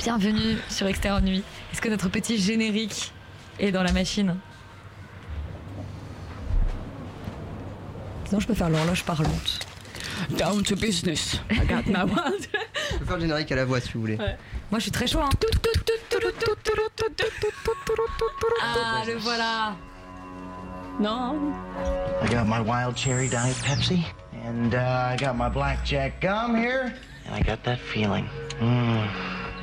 Bienvenue sur Extérieur Nuit. Est-ce que notre petit générique est dans la machine? Sinon, je peux faire l'horloge parlante. Down to business. I got my wild. Je peux faire le générique à la voix si vous voulez. Moi, je suis très chaud. Hein. Ah, le voilà. Non. I got my wild cherry diet Pepsi, and uh, I got my blackjack gum here, and I got that feeling. Mm,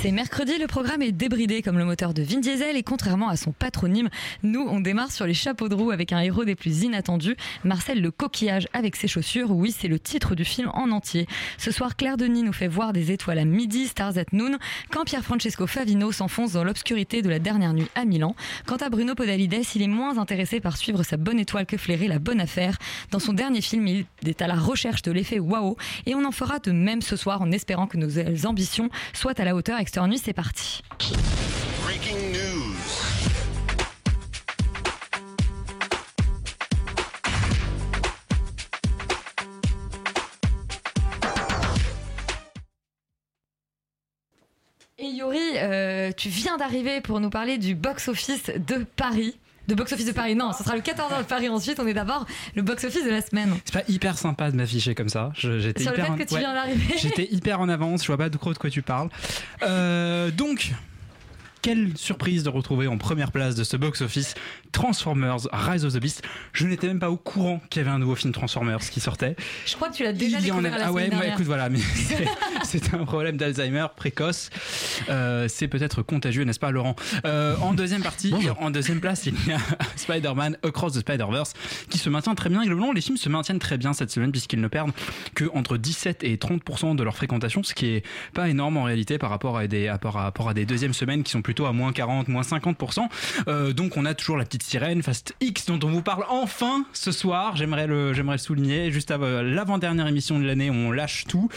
C'est mercredi, le programme est débridé comme le moteur de Vin Diesel et contrairement à son patronyme, nous on démarre sur les chapeaux de roue avec un héros des plus inattendus, Marcel le coquillage avec ses chaussures. Oui, c'est le titre du film en entier. Ce soir, Claire Denis nous fait voir des étoiles à midi, stars at noon, quand Pierre Francesco Favino s'enfonce dans l'obscurité de la dernière nuit à Milan. Quant à Bruno Podalides, il est moins intéressé par suivre sa bonne étoile que flairer la bonne affaire. Dans son dernier film, il est à la recherche de l'effet waouh et on en fera de même ce soir en espérant que nos ambitions soient à la hauteur. Nuit, c'est parti. Breaking news. Et Yuri, euh, tu viens d'arriver pour nous parler du box-office de Paris. De box-office de Paris, non, ce sera le 14 de Paris ensuite. On est d'abord le box-office de la semaine. C'est pas hyper sympa de m'afficher comme ça. J'étais hyper en- que tu ouais. viens d'arriver. J'étais hyper en avance, je vois pas de trop de quoi tu parles. Euh, donc, quelle surprise de retrouver en première place de ce box-office Transformers Rise of the Beast. Je n'étais même pas au courant qu'il y avait un nouveau film Transformers qui sortait. Je crois que tu l'as déjà Il y en découvert a- la Ah ouais, bah, écoute, voilà, mais c'est- un problème d'Alzheimer précoce. Euh, c'est peut-être contagieux, n'est-ce pas, Laurent? Euh, En deuxième partie, en deuxième place, il y a Spider-Man Across the Spider-Verse qui se maintient très bien. Et le long, les films se maintiennent très bien cette semaine puisqu'ils ne perdent que entre 17 et 30 de leur fréquentation, ce qui est pas énorme en réalité par rapport à des, à par rapport à des deuxièmes semaines qui sont plutôt à moins 40, moins 50 Euh, Donc on a toujours la petite sirène Fast X dont on vous parle enfin ce soir. J'aimerais le, j'aimerais le souligner. Juste avant l'avant-dernière émission de l'année, on lâche tout.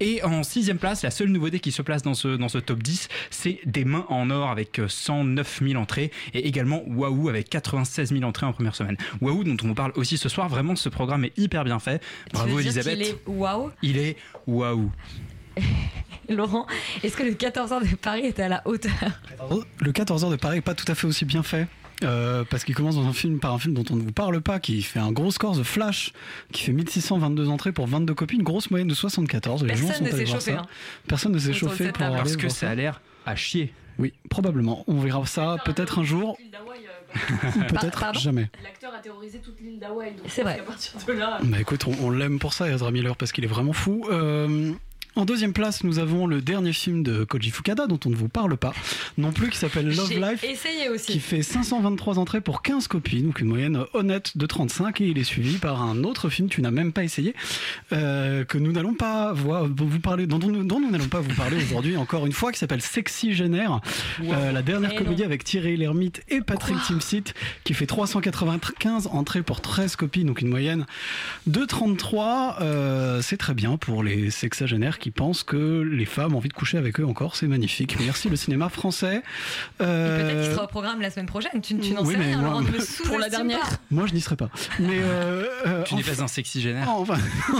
Et en sixième place, la seule nouveauté qui se place dans ce, dans ce top 10, c'est Des mains en or avec euh, 109 000 entrées et également Waouh avec 96 000 entrées en première semaine. Waouh dont on vous parle aussi ce soir. Vraiment, ce programme est hyper bien fait. Bravo Elisabeth. qu'il est waouh? Il est waouh. Laurent, est-ce que le 14 heures de Paris était à la hauteur? Le 14h de Paris est pas tout à fait aussi bien fait. euh, parce qu'il commence dans un film par un film dont on ne vous parle pas, qui fait un gros score, The Flash, qui fait 1622 entrées pour 22 copies, une grosse moyenne de 74. Les gens Personne sont ne s'est chauffé. hein. Personne ne s'est chauffé pour Parce que ça a l'air à chier. Oui, probablement. On verra ça peut-être un jour, ou peut-être jamais. L'acteur a terrorisé toute l'île d'Hawaï. C'est vrai. À partir de là. Bah écoute, on, on l'aime pour ça, Ezra Miller, parce qu'il est vraiment fou. Euh, en deuxième place, nous avons le dernier film de Koji Fukada, dont on ne vous parle pas non plus, qui s'appelle Love Life. essayé qui aussi. fait 523 entrées pour 15 copies, donc une moyenne honnête de 35, et il est suivi par un autre film, tu n'as même pas essayé, euh, que nous n'allons pas voir, vous parler, dont, nous- dont nous n'allons pas vous parler aujourd'hui encore une fois, qui s'appelle Sexy Génère, euh, la dernière Eh comédie non. avec Thierry Lhermitte et Patrick Timsit, qui fait 395 entrées pour 13 copies, donc une moyenne de 33. Euh, c'est très bien pour les sexagénaires qui pensent que les femmes ont envie de coucher avec eux encore, c'est magnifique. Merci le cinéma français. Euh, Peut-être qu'il sera au programme la semaine prochaine. Tu, tu n'en oui, sais rien, moi- pour la dernière. pas. Moi, je n'y serai pas. Mais euh, euh, Tu n'es enfin- pas un sexy génère. Enfin,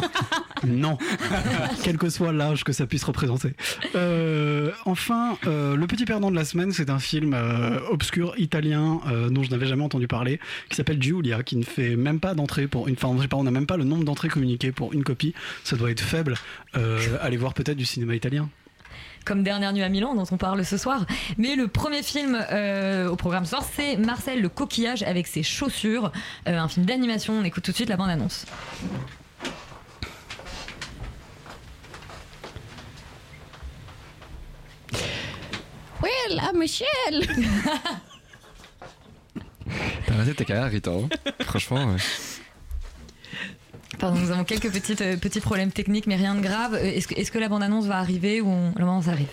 non, quel que soit l'âge que ça puisse représenter. Euh, enfin, euh, le petit perdant de la semaine, c'est un film euh, obscur italien euh, dont je n'avais jamais entendu parler, qui s'appelle Giulia, qui ne fait même pas d'entrée pour une. Enfin, je sais pas, on n'a même pas le nombre d'entrées communiquées pour une copie. Ça doit être faible. Euh, allez voir peut-être du cinéma italien. comme Dernière nuit à Milan, dont on parle ce soir. Mais le premier film euh, au programme ce soir, c'est Marcel le coquillage avec ses chaussures, euh, un film d'animation. On écoute tout de suite la bande-annonce. ah Michel T'as raté ta carrière, Rita. hein. Franchement, ouais. Pardon, nous avons quelques petites, euh, petits problèmes techniques, mais rien de grave. Euh, Est-ce que, est-ce que la bande-annonce va arriver ou on... le moment ça arrive?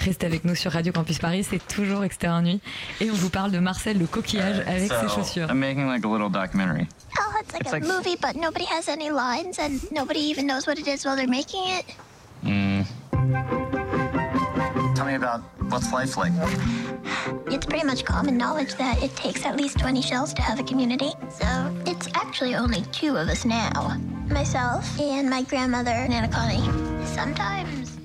Restez avec nous sur Radio Campus Paris, c'est toujours Extérieur Nuit. Et on vous parle de Marcel le coquillage avec ses chaussures. I'm making like a little documentary. Oh, it's like It's a like- movie, but nobody has any lines, and nobody even knows what it is while they're making it. Mm. Tell me about what's life like. It's pretty much common knowledge that it takes at least 20 shells to have a community. So actually only two of us now myself and my grandmother, Nana Connie. Sometimes.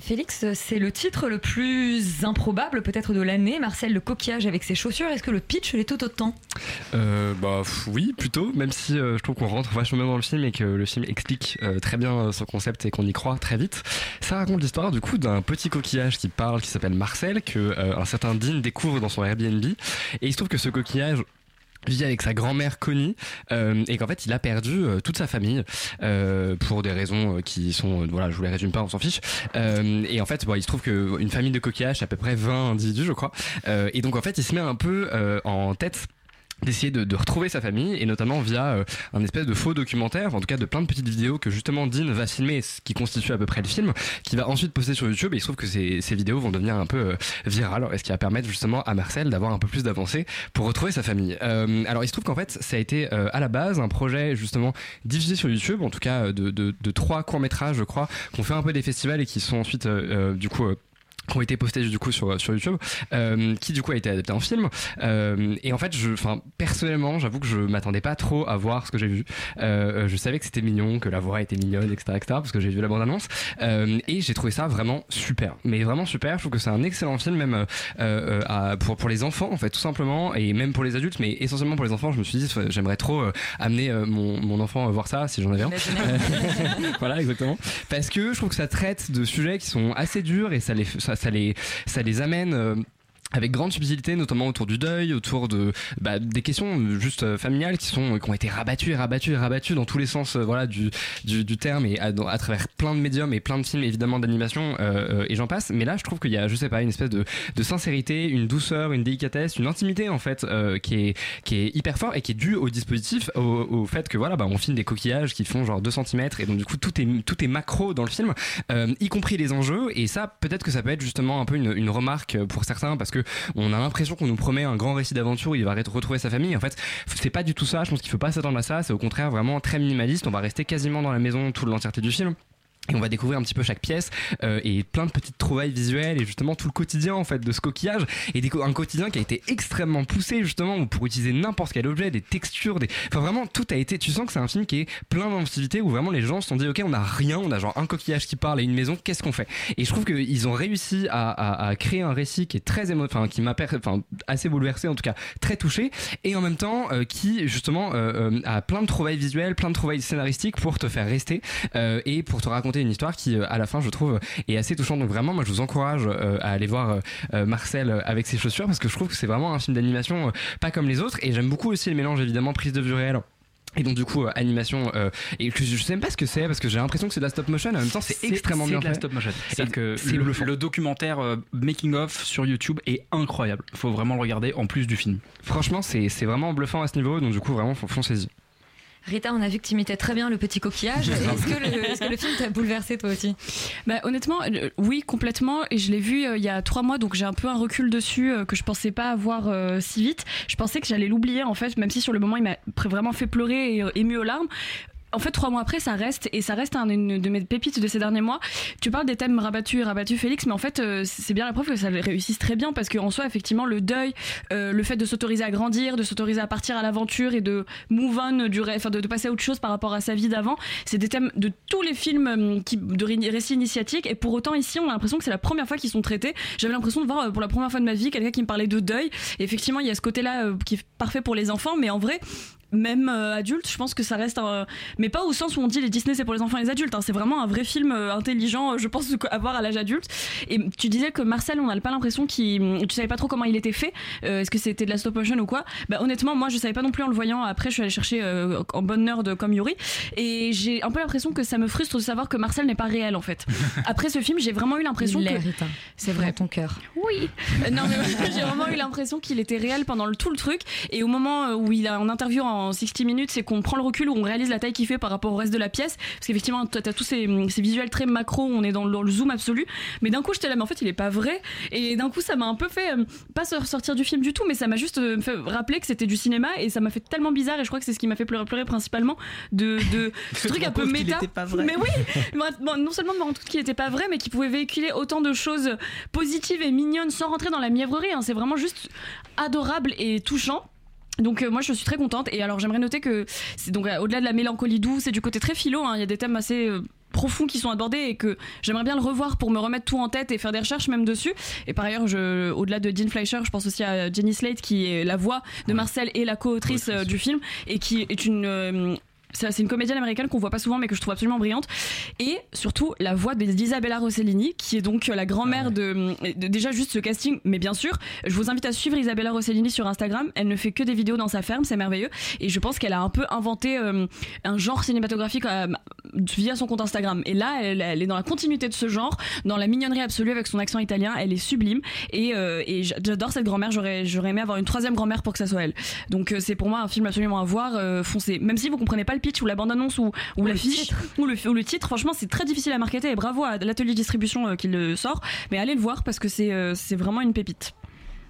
Félix, c'est le titre le plus improbable peut-être de l'année. Marcel le coquillage avec ses chaussures. Est-ce que le pitch l'est tout autant? Euh, bah oui, plutôt, même si euh, je trouve qu'on rentre vachement bien dans le film et que le film explique euh, très bien son concept et qu'on y croit très vite. Ça raconte l'histoire du coup d'un petit coquillage qui parle, qui s'appelle Marcel, que euh, un certain Dean découvre dans son Airbnb. Et il se trouve que ce coquillage vit avec sa grand-mère Connie euh, et qu'en fait il a perdu euh, toute sa famille euh, pour des raisons qui sont voilà je vous les résume pas on s'en fiche. Et en fait bon, il se trouve que une famille de coquillages à peu près 20 individus je crois. Et donc en fait il se met un peu en tête d'essayer de, de retrouver sa famille et notamment via euh, un espèce de faux documentaire en tout cas de plein de petites vidéos que justement Dean va filmer ce qui constitue à peu près le film qui va ensuite poster sur YouTube et il se trouve que ces, ces vidéos vont devenir un peu euh, virales et ce qui va permettre justement à Marcel d'avoir un peu plus d'avancée pour retrouver sa famille. Euh, alors il se trouve qu'en fait ça a été euh, à la base un projet justement diffusé sur YouTube en tout cas de, de, de trois courts métrages je crois qu'on fait un peu des festivals et qui sont ensuite euh, du coup qui ont été postés du coup sur, sur YouTube, euh, qui du coup a été adapté en film. Euh, et en fait, je, enfin, personnellement, j'avoue que je m'attendais pas trop à voir ce que j'ai vu. Euh, je savais que c'était mignon, que la voix était mignonne, etc., etc., parce que j'ai vu la bande-annonce. Euh, et j'ai trouvé ça vraiment super. Mais vraiment super. Je trouve que c'est un excellent film, même à- pour, pour les enfants, en fait, tout simplement, et même pour les adultes, mais essentiellement pour les enfants. Je me suis dit, j'aimerais trop amener mon, mon enfant à voir ça, si j'en avais un. Voilà, exactement. Parce que je trouve que ça traite de sujets qui sont assez durs et ça les, ça, ça les, ça les amène. Euh, avec grande subtilité, notamment autour du deuil, autour de bah, des questions euh, juste euh, familiales qui sont qui ont été rabattues et rabattues et rabattues dans tous les sens, euh, voilà, du, du, du terme et à, travers plein de médiums et plein de films évidemment d'animation euh, euh, et j'en passe. Mais là, je trouve qu'il y a, je sais pas, une espèce de, de sincérité, une douceur, une délicatesse, une intimité en fait euh, qui est qui est hyper fort et qui est due au dispositif, au, au fait que voilà, bah, on filme des coquillages qui font genre 2 cm et donc du coup tout est tout est macro dans le film, euh, y compris les enjeux et ça peut-être que ça peut être justement un peu une, une remarque pour certains parce que on a l'impression qu'on nous promet un grand récit d'aventure où il va re- retrouver sa famille. En fait, c'est pas du tout ça. Je pense qu'il faut pas s'attendre à ça. C'est au contraire vraiment très minimaliste. On va rester quasiment dans la maison toute l'entièreté du film. Et on va découvrir un petit peu chaque pièce euh, et plein de petites trouvailles visuelles et justement tout le quotidien en fait de ce coquillage et des un quotidien qui a été extrêmement poussé justement pour utiliser n'importe quel objet, des textures, des enfin vraiment tout a été. Tu sens que c'est un film qui est plein d'inventivité où vraiment les gens se sont dit ok on a rien, on a genre un coquillage qui parle et une maison, qu'est-ce qu'on fait? Et je trouve qu'ils ont réussi à, à- à créer un récit qui est très émo, enfin qui m'a enfin assez bouleversé en tout cas très touché et en même temps euh, qui justement euh, euh, a plein de trouvailles visuelles, plein de trouvailles scénaristiques pour te faire rester euh, et pour te raconter une histoire qui euh, à la fin je trouve est assez touchante donc vraiment moi je vous encourage euh, à aller voir euh, Marcel avec ses chaussures parce que je trouve que c'est vraiment un film d'animation pas comme les autres et j'aime beaucoup aussi le mélange évidemment prise de vue réelle et donc du coup euh, animation euh, et je, je sais même pas ce que c'est parce que j'ai l'impression que c'est de la stop motion en même temps c'est extrêmement bien de la stop motion. C'est que le, documentaire euh, making of sur YouTube est incroyable. Faut vraiment le regarder en plus du film. franchement c'est c'est vraiment bluffant à ce niveau donc du coup vraiment fon- foncez-y Rita, on a vu que tu imitais très bien le petit coquillage. Est-ce que, le, est-ce que le film t'a bouleversé toi aussi? Bah, honnêtement, euh, oui, complètement. Et je l'ai vu euh, il y a trois mois, donc j'ai un peu un recul dessus euh, que je pensais pas avoir si vite. Je pensais que j'allais l'oublier, en fait, même si sur le moment il m'a vraiment fait pleurer et ému aux larmes. En fait, trois mois après, ça reste et ça reste un- une de mes pépites de ces derniers mois. Tu parles des thèmes rabattus et rabattus, Félix, mais en fait, euh, c'est bien la preuve que ça réussisse très bien parce qu'en soi, effectivement, le deuil, euh, le fait de s'autoriser à grandir, de s'autoriser à partir à l'aventure et de move on, du enfin, de, passer à autre chose par rapport à sa vie d'avant, c'est des thèmes de tous les films euh, qui, de ré- récits initiatiques. Et pour autant, ici, on a l'impression que c'est la première fois qu'ils sont traités. J'avais l'impression de voir pour la première fois de ma vie quelqu'un qui me parlait de deuil. Et effectivement, il y a ce côté-là qui est parfait pour les enfants, mais en vrai, même euh, adulte, je pense que ça reste un... Mais pas au sens où on dit les Disney c'est pour les enfants et les adultes, hein. c'est vraiment un vrai film euh, intelligent, je pense, à voir à l'âge adulte. Et tu disais que Marcel, on n'a pas l'impression qu'il... Tu savais pas trop comment il était fait, euh, est-ce que c'était de la stop motion ou quoi? Bah honnêtement, moi je savais pas non plus en le voyant, après je suis allée chercher euh, en bonne nerd comme Yuri, et j'ai un peu l'impression que ça me frustre de savoir que Marcel n'est pas réel en fait. Après ce film, j'ai vraiment eu l'impression que... C'est vrai. Ton cœur. Oui. Euh, non, mais j'ai vraiment eu l'impression qu'il était réel pendant le, tout le truc. Et au moment euh, où il a en interview en 60 minutes, c'est qu'on prend le recul, où on réalise la taille qu'il fait par rapport au reste de la pièce. Parce qu'effectivement, t'as t'as tous ces, ces visuels très macro, on est dans le, dans le zoom absolu. Mais d'un coup, j'étais là, mais en fait, il est pas vrai. Et d'un coup, ça m'a un peu fait, euh, pas se ressortir du film du tout, mais ça m'a juste euh, fait rappeler que c'était du cinéma. Et ça m'a fait tellement bizarre. Et je crois que c'est ce qui m'a fait pleurer, pleurer principalement de, de ce truc un peu méta. Mais oui, bon, non seulement de me rendre compte qu'il était pas vrai, mais qu'il pouvait véhiculer autant de choses positives et mignonnes sans rentrer dans la mièvrerie. hein. C'est vraiment juste adorable et touchant. Donc euh, moi je suis très contente. Et alors j'aimerais noter que c'est donc euh, au-delà de la mélancolie douce et du côté très philo, hein, il y a des thèmes assez euh, profonds qui sont abordés et que j'aimerais bien le revoir pour me remettre tout en tête et faire des recherches même dessus. Et par ailleurs, je, au-delà de Dean Fleischer, je pense aussi à Jenny Slate qui est la voix de Marcel et la co-autrice du film et qui est une c'est une comédienne américaine qu'on voit pas souvent mais que je trouve absolument brillante. Et surtout la voix d'Isabella Rossellini qui est donc la grand-mère de, de- déjà juste ce casting mais bien sûr je vous invite à suivre Isabella Rossellini sur Instagram. Elle ne fait que des vidéos dans sa ferme c'est merveilleux. Et je pense qu'elle a un peu inventé euh, un genre cinématographique euh, via son compte Instagram. Et là elle, elle est dans la continuité de ce genre dans la mignonnerie absolue avec son accent italien. Elle est sublime. Et, euh, et j'a- j'adore cette grand-mère. J'aurais j'aurais aimé avoir une troisième grand-mère pour que ça soit elle. Donc euh, c'est pour moi un film absolument à voir euh, foncez même si vous comprenez pas le pitch ou la bande-annonce ou, ou l'affiche ou le, ou le titre franchement c'est très difficile à marketer. Et bravo à l'atelier distribution euh, qui le sort. Mais allez le voir parce que c'est euh, c'est vraiment une pépite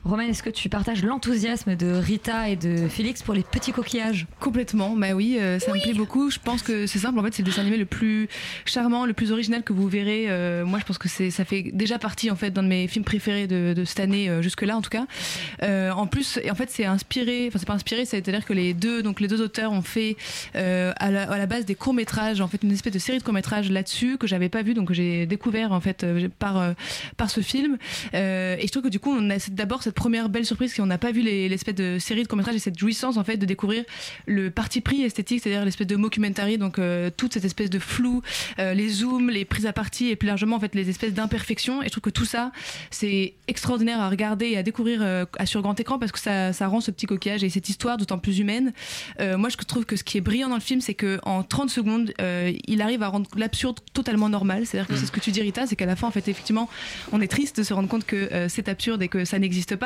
Romain, est-ce que tu partages l'enthousiasme de Rita et de Félix pour les petits coquillages? Complètement, bah oui, euh, ça me plaît beaucoup. Je pense que c'est simple, en fait, c'est le dessin animé le plus charmant, le plus original que vous verrez. Euh, moi, je pense que c'est, ça fait déjà partie en fait d'un de mes films préférés de, de cette année euh, jusque-là, en tout cas. En plus, en fait, c'est inspiré, enfin, c'est pas inspiré, c'est-à-dire que les deux, donc les deux auteurs ont fait à, la, à la base des courts métrages, en fait, une espèce de série de courts métrages là-dessus que j'avais pas vu, donc que j'ai découvert en fait par par ce film. Et je trouve que du coup, on a d'abord cette première belle surprise qu'on n'a pas vu les- l'espèce de série de courts métrages et cette jouissance en fait de découvrir le parti pris esthétique, c'est-à-dire l'espèce de mockumentary, donc euh, toute cette espèce de flou, euh, les zooms, les prises à partie et plus largement en fait les espèces d'imperfections. Et je trouve que tout ça, c'est extraordinaire à regarder et à découvrir euh, à sur grand écran parce que ça, ça rend ce petit coquillage et cette histoire d'autant plus humaine. Euh, moi, je trouve que ce qui est brillant dans le film, c'est que en 30 secondes, il arrive à rendre l'absurde totalement normal. C'est-à-dire que c'est ce que tu dis, Rita, c'est qu'à la fin, en fait, effectivement, on est triste de se rendre compte que c'est absurde et que ça n'existe pas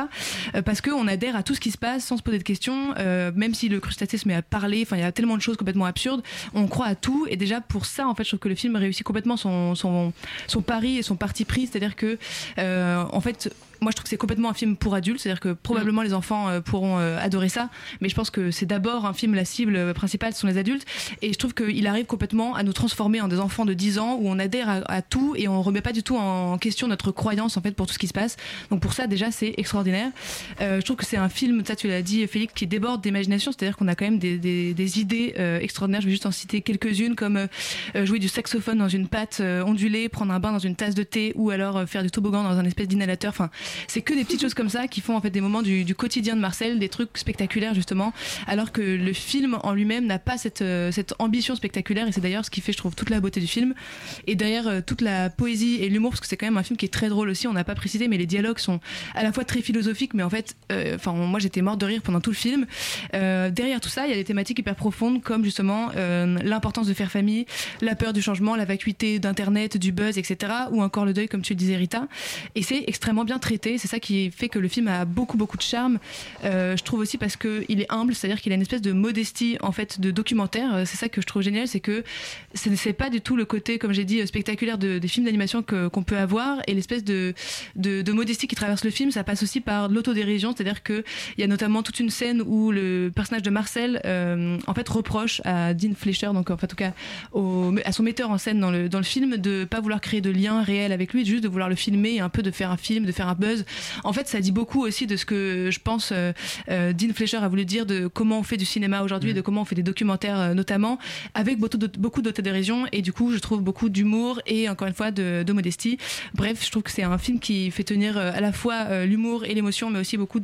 euh, parce qu'on adhère à tout ce qui se passe sans se poser de questions, euh, même si le crustacé se met à parler. Enfin, il y a tellement de choses complètement absurdes. On croit à tout et déjà pour ça, en fait, je trouve que le film réussit complètement son son, pari et son parti pris. C'est-à-dire que euh, en fait moi je trouve que c'est complètement un film pour adultes, c'est-à-dire que probablement les enfants euh, pourront euh, adorer ça, mais je pense que c'est d'abord un film, la cible euh, principale ce sont les adultes, et je trouve qu'il arrive complètement à nous transformer en des enfants de 10 ans où on adhère à, à tout et on remet pas du tout en question notre croyance en fait pour tout ce qui se passe. Donc pour ça déjà c'est extraordinaire. Euh, je trouve que c'est un film, ça tu l'as dit Félix, qui déborde d'imagination, c'est-à-dire qu'on a quand même des, des, des idées euh, extraordinaires. Je vais juste en citer quelques-unes comme euh, jouer du saxophone dans une pâte euh, ondulée, prendre un bain dans une tasse de thé ou alors faire du toboggan dans un espèce d'inhalateur. Enfin, c'est que des petites choses comme ça qui font en fait des moments du, quotidien de Marcel, des trucs spectaculaires justement, alors que le film en lui-même n'a pas cette, euh, ambition spectaculaire et c'est d'ailleurs ce qui fait, je trouve, toute la beauté du film. Et derrière euh, toute la poésie et l'humour, parce que c'est quand même un film qui est très drôle aussi, on n'a pas précisé, mais les dialogues sont à la fois très philosophiques, mais en fait, euh, enfin moi j'étais morte de rire pendant tout le film. Derrière tout ça, il y a des thématiques hyper profondes comme justement l'importance de faire famille, la peur du changement, la vacuité d'internet, du buzz, etc. Ou encore le deuil, comme tu le disais Rita. Et c'est extrêmement bien traité. C'est ça qui fait que le film a beaucoup beaucoup de charme. Euh, je trouve aussi parce que il est humble, c'est-à-dire qu'il a une espèce de modestie en fait de documentaire. Euh, C'est ça que je trouve génial, c'est que ce n'est pas du tout le côté, comme j'ai dit, euh, spectaculaire de- des films d'animation qu'on peut avoir et l'espèce de, de, de modestie qui traverse le film. Ça passe aussi par l'autodérision, c'est-à-dire que il y a notamment toute une scène où le personnage de Marcel en fait reproche à Dean Fleischer, donc en tout cas à son metteur en scène dans le, dans le film, de pas vouloir créer de lien réel avec lui, juste de vouloir le filmer un peu de faire un film, de faire un buzz. En fait, ça dit beaucoup aussi de ce que je pense euh, euh, Dean Fleischer a voulu dire de comment on fait du cinéma aujourd'hui, de comment on fait des documentaires euh, notamment, avec beaucoup d'aut- beaucoup d'autodérision et du coup, je trouve beaucoup d'humour et encore une fois de, de modestie. Bref, je trouve que c'est un film qui fait tenir euh, à la fois euh, l'humour et l'émotion, mais aussi beaucoup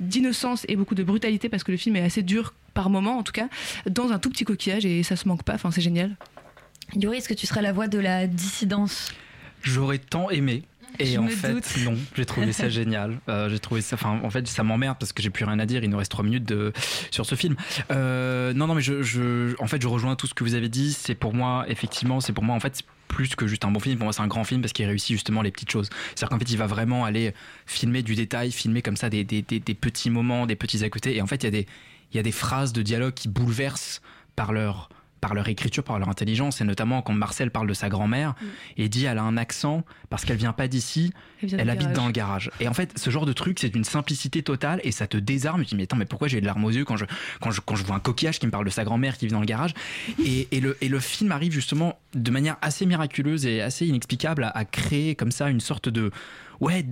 d'innocence et beaucoup de brutalité parce que le film est assez dur par moment en tout cas, dans un tout petit coquillage et ça se manque pas. Enfin, c'est génial. Yuri, est-ce que tu serais la voix de la dissidence? J'aurais tant aimé. Et Je en fait, doute. non, j'ai trouvé ça génial. Euh, j'ai trouvé ça, enfin, en fait, ça m'emmerde parce que j'ai plus rien à dire. Il nous reste trois minutes de, sur ce film. Euh, non, non, mais je, je, en fait, je rejoins tout ce que vous avez dit. C'est pour moi, effectivement, c'est pour moi, en fait, plus que juste un bon film. Pour moi, c'est un grand film parce qu'il réussit justement les petites choses. C'est-à-dire qu'en fait, il va vraiment aller filmer du détail, filmer comme ça des, des, des, des petits moments, des petits à côté. Et en fait, il y a des, il y a des phrases de dialogue qui bouleversent par leur par leur écriture, par leur intelligence, et notamment quand Marcel parle de sa grand-mère et dit elle a un accent parce qu'elle vient pas d'ici, Elle habite garage. dans le garage. Et en fait, ce genre de truc, c'est d'une simplicité totale et ça te désarme. Tu te dis mais attends, mais pourquoi j'ai de larmes aux yeux quand je quand je quand je vois un coquillage qui me parle de sa grand-mère qui vit dans le garage et, et le et le film arrive justement de manière assez miraculeuse et assez inexplicable à, à créer comme ça une sorte de ouais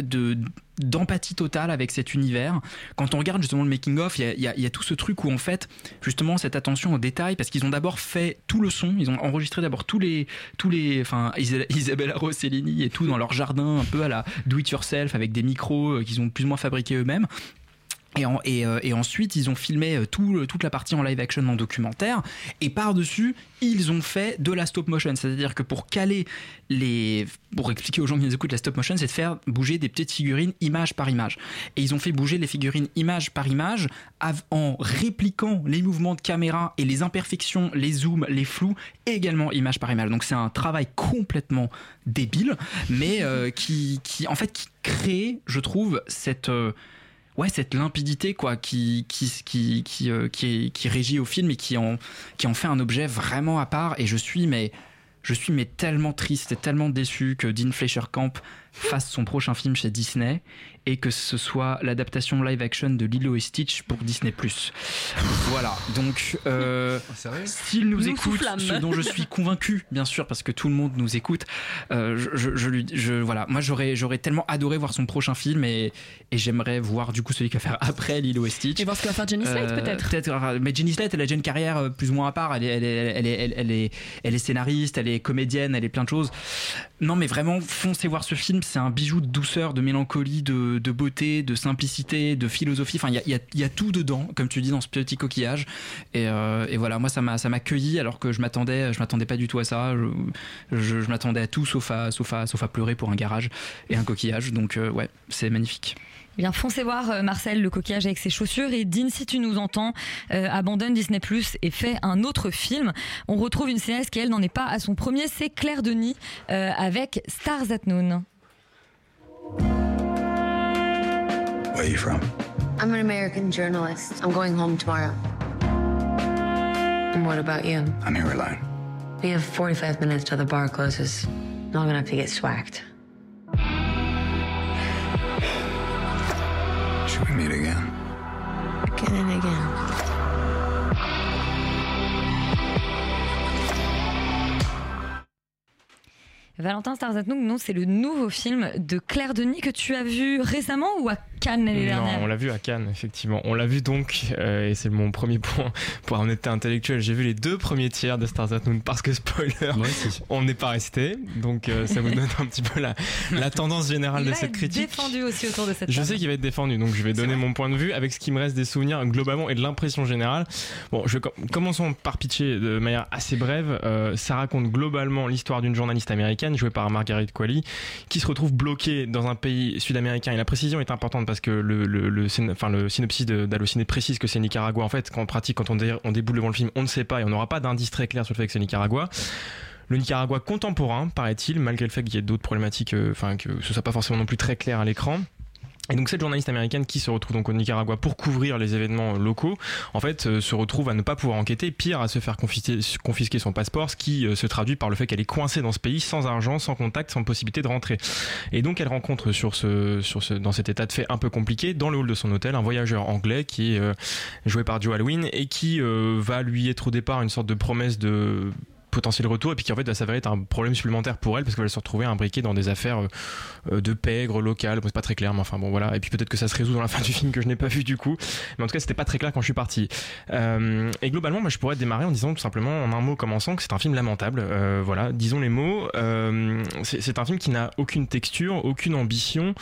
de d'empathie totale avec cet univers. Quand on regarde justement le making of, il y a, tout ce truc où en fait justement cette attention au détail parce qu'ils ont d'abord fait tout le son, ils ont enregistré d'abord tous les tous les enfin Isa- Isabella Rossellini et tout dans leur jardin un peu à la do it yourself avec des micros euh, qu'ils ont plus ou moins fabriqués eux-mêmes. Euh, et ensuite, ils ont filmé euh, toute la partie en live action en documentaire. Et par-dessus, ils ont fait de la stop motion. C'est-à-dire que pour caler les. Pour expliquer aux gens qui nous écoutent, la stop motion, c'est de faire bouger des petites figurines image par image. Et ils ont fait bouger les figurines image par image en répliquant les mouvements de caméra et les imperfections, les zooms, les flous, également image par image. Donc c'est un travail complètement débile, mais euh, qui, en fait, qui crée, je trouve, cette. Ouais cette limpidité quoi qui euh, régit au film et qui en qui en fait un objet vraiment à part. Et je suis mais je suis mais tellement triste et tellement déçu que Dean Fleischer Camp fasse son prochain film chez Disney et que ce soit l'adaptation live action de Lilo et Stitch pour Disney+. Voilà, donc euh, s'il nous, Nous écoute, ce dont je suis convaincu, bien sûr, parce que tout le monde nous écoute, euh, je, je, je lui, je, voilà, moi j'aurais, j'aurais tellement adoré voir son prochain film et, et j'aimerais voir du coup celui qui va faire après Lilo et Stitch. Et voir ce que va faire Jenny Slate, Euh, peut-être. Peut-être, mais Jenny Slate, elle a déjà une carrière euh, plus ou moins à part. Elle est, elle est, elle est, elle est, elle est, elle est scénariste, elle est comédienne, elle est plein de choses. Non, mais vraiment, foncez voir ce film. C'est un bijou de douceur, de mélancolie, de, beauté, de simplicité, de philosophie. Enfin, il y a, tout dedans, comme tu dis, dans ce petit coquillage. Et, euh, et voilà, moi, ça m'a, ça m'a cueilli alors que je m'attendais, je m'attendais pas du tout à ça. Je m'attendais à tout sauf à, sauf à, sauf à pleurer pour un garage et un coquillage. Donc, euh, ouais, c'est magnifique. Eh Bien, foncez voir euh, Marcel le coquillage avec ses chaussures et Dean, si tu nous entends, euh, abandonne Disney Plus et fait un autre film. On retrouve une cinéaste qui elle n'en est pas à son premier, c'est Claire Denis euh, avec Stars at Noon. Where are you from? I'm an American journalist. I'm going home tomorrow. And what about you? I'm here alone. We have 45 minutes till the bar closes. Long enough to get swacked. Should we meet again? Again and again. Valentin Stars at Noon, non, c'est le nouveau film de Claire Denis que tu as vu récemment ou à Cannes l'année Non, dernière on l'a vu à Cannes, effectivement. On l'a vu donc, euh, et c'est mon premier point pour honnêteté intellectuelle. J'ai vu les deux premiers tiers de Stars at Noon parce que, spoiler, on n'est pas resté. Donc, euh, ça vous donne un petit peu la, la tendance générale Il de va cette être critique. défendu aussi autour de cette Je table. sais qu'il va être défendu, donc je vais donner mon point de vue avec ce qui me reste des souvenirs globalement et de l'impression générale. Bon, je, com- commençons par pitcher de manière assez brève. Euh, ça raconte globalement l'histoire d'une journaliste américaine jouée par Margaret Qualley qui se retrouve bloquée dans un pays sud-américain. Et la précision est importante parce que le, le, le, enfin, le synopsis d'Allociné précise que c'est Nicaragua. En fait, quand on pratique, quand on déboule devant le film, on ne sait pas et on n'aura pas d'indice très clair sur le fait que c'est Nicaragua. Le Nicaragua contemporain, paraît-il, malgré le fait qu'il y ait d'autres problématiques, euh, enfin que ce soit pas forcément non plus très clair à l'écran. Et donc cette journaliste américaine qui se retrouve donc au Nicaragua pour couvrir les événements locaux, en fait, euh, se retrouve à ne pas pouvoir enquêter, pire à se faire confisquer, son passeport, ce qui euh, se traduit par le fait qu'elle est coincée dans ce pays sans argent, sans contact, sans possibilité de rentrer. Et donc elle rencontre sur ce, sur ce, dans cet état de fait un peu compliqué, dans le hall de son hôtel, un voyageur anglais qui est euh, joué par Joe Alwyn et qui euh, va lui être au départ une sorte de promesse de potentiel retour et puis qui en fait va s'avérer être un problème supplémentaire pour elle parce qu'elle va se retrouver imbriquée dans des affaires euh, de pègre locales. Bon, c'est pas très clair, mais enfin bon voilà. Et puis peut-être que ça se résout dans la fin du film que je n'ai pas vu du coup. Mais en tout cas, c'était pas très clair quand je suis parti. Euh, et globalement, moi, je pourrais démarrer en disant tout simplement en un mot commençant que c'est un film lamentable. Euh, voilà, disons les mots. Euh, c'est un film qui n'a aucune texture, aucune ambition.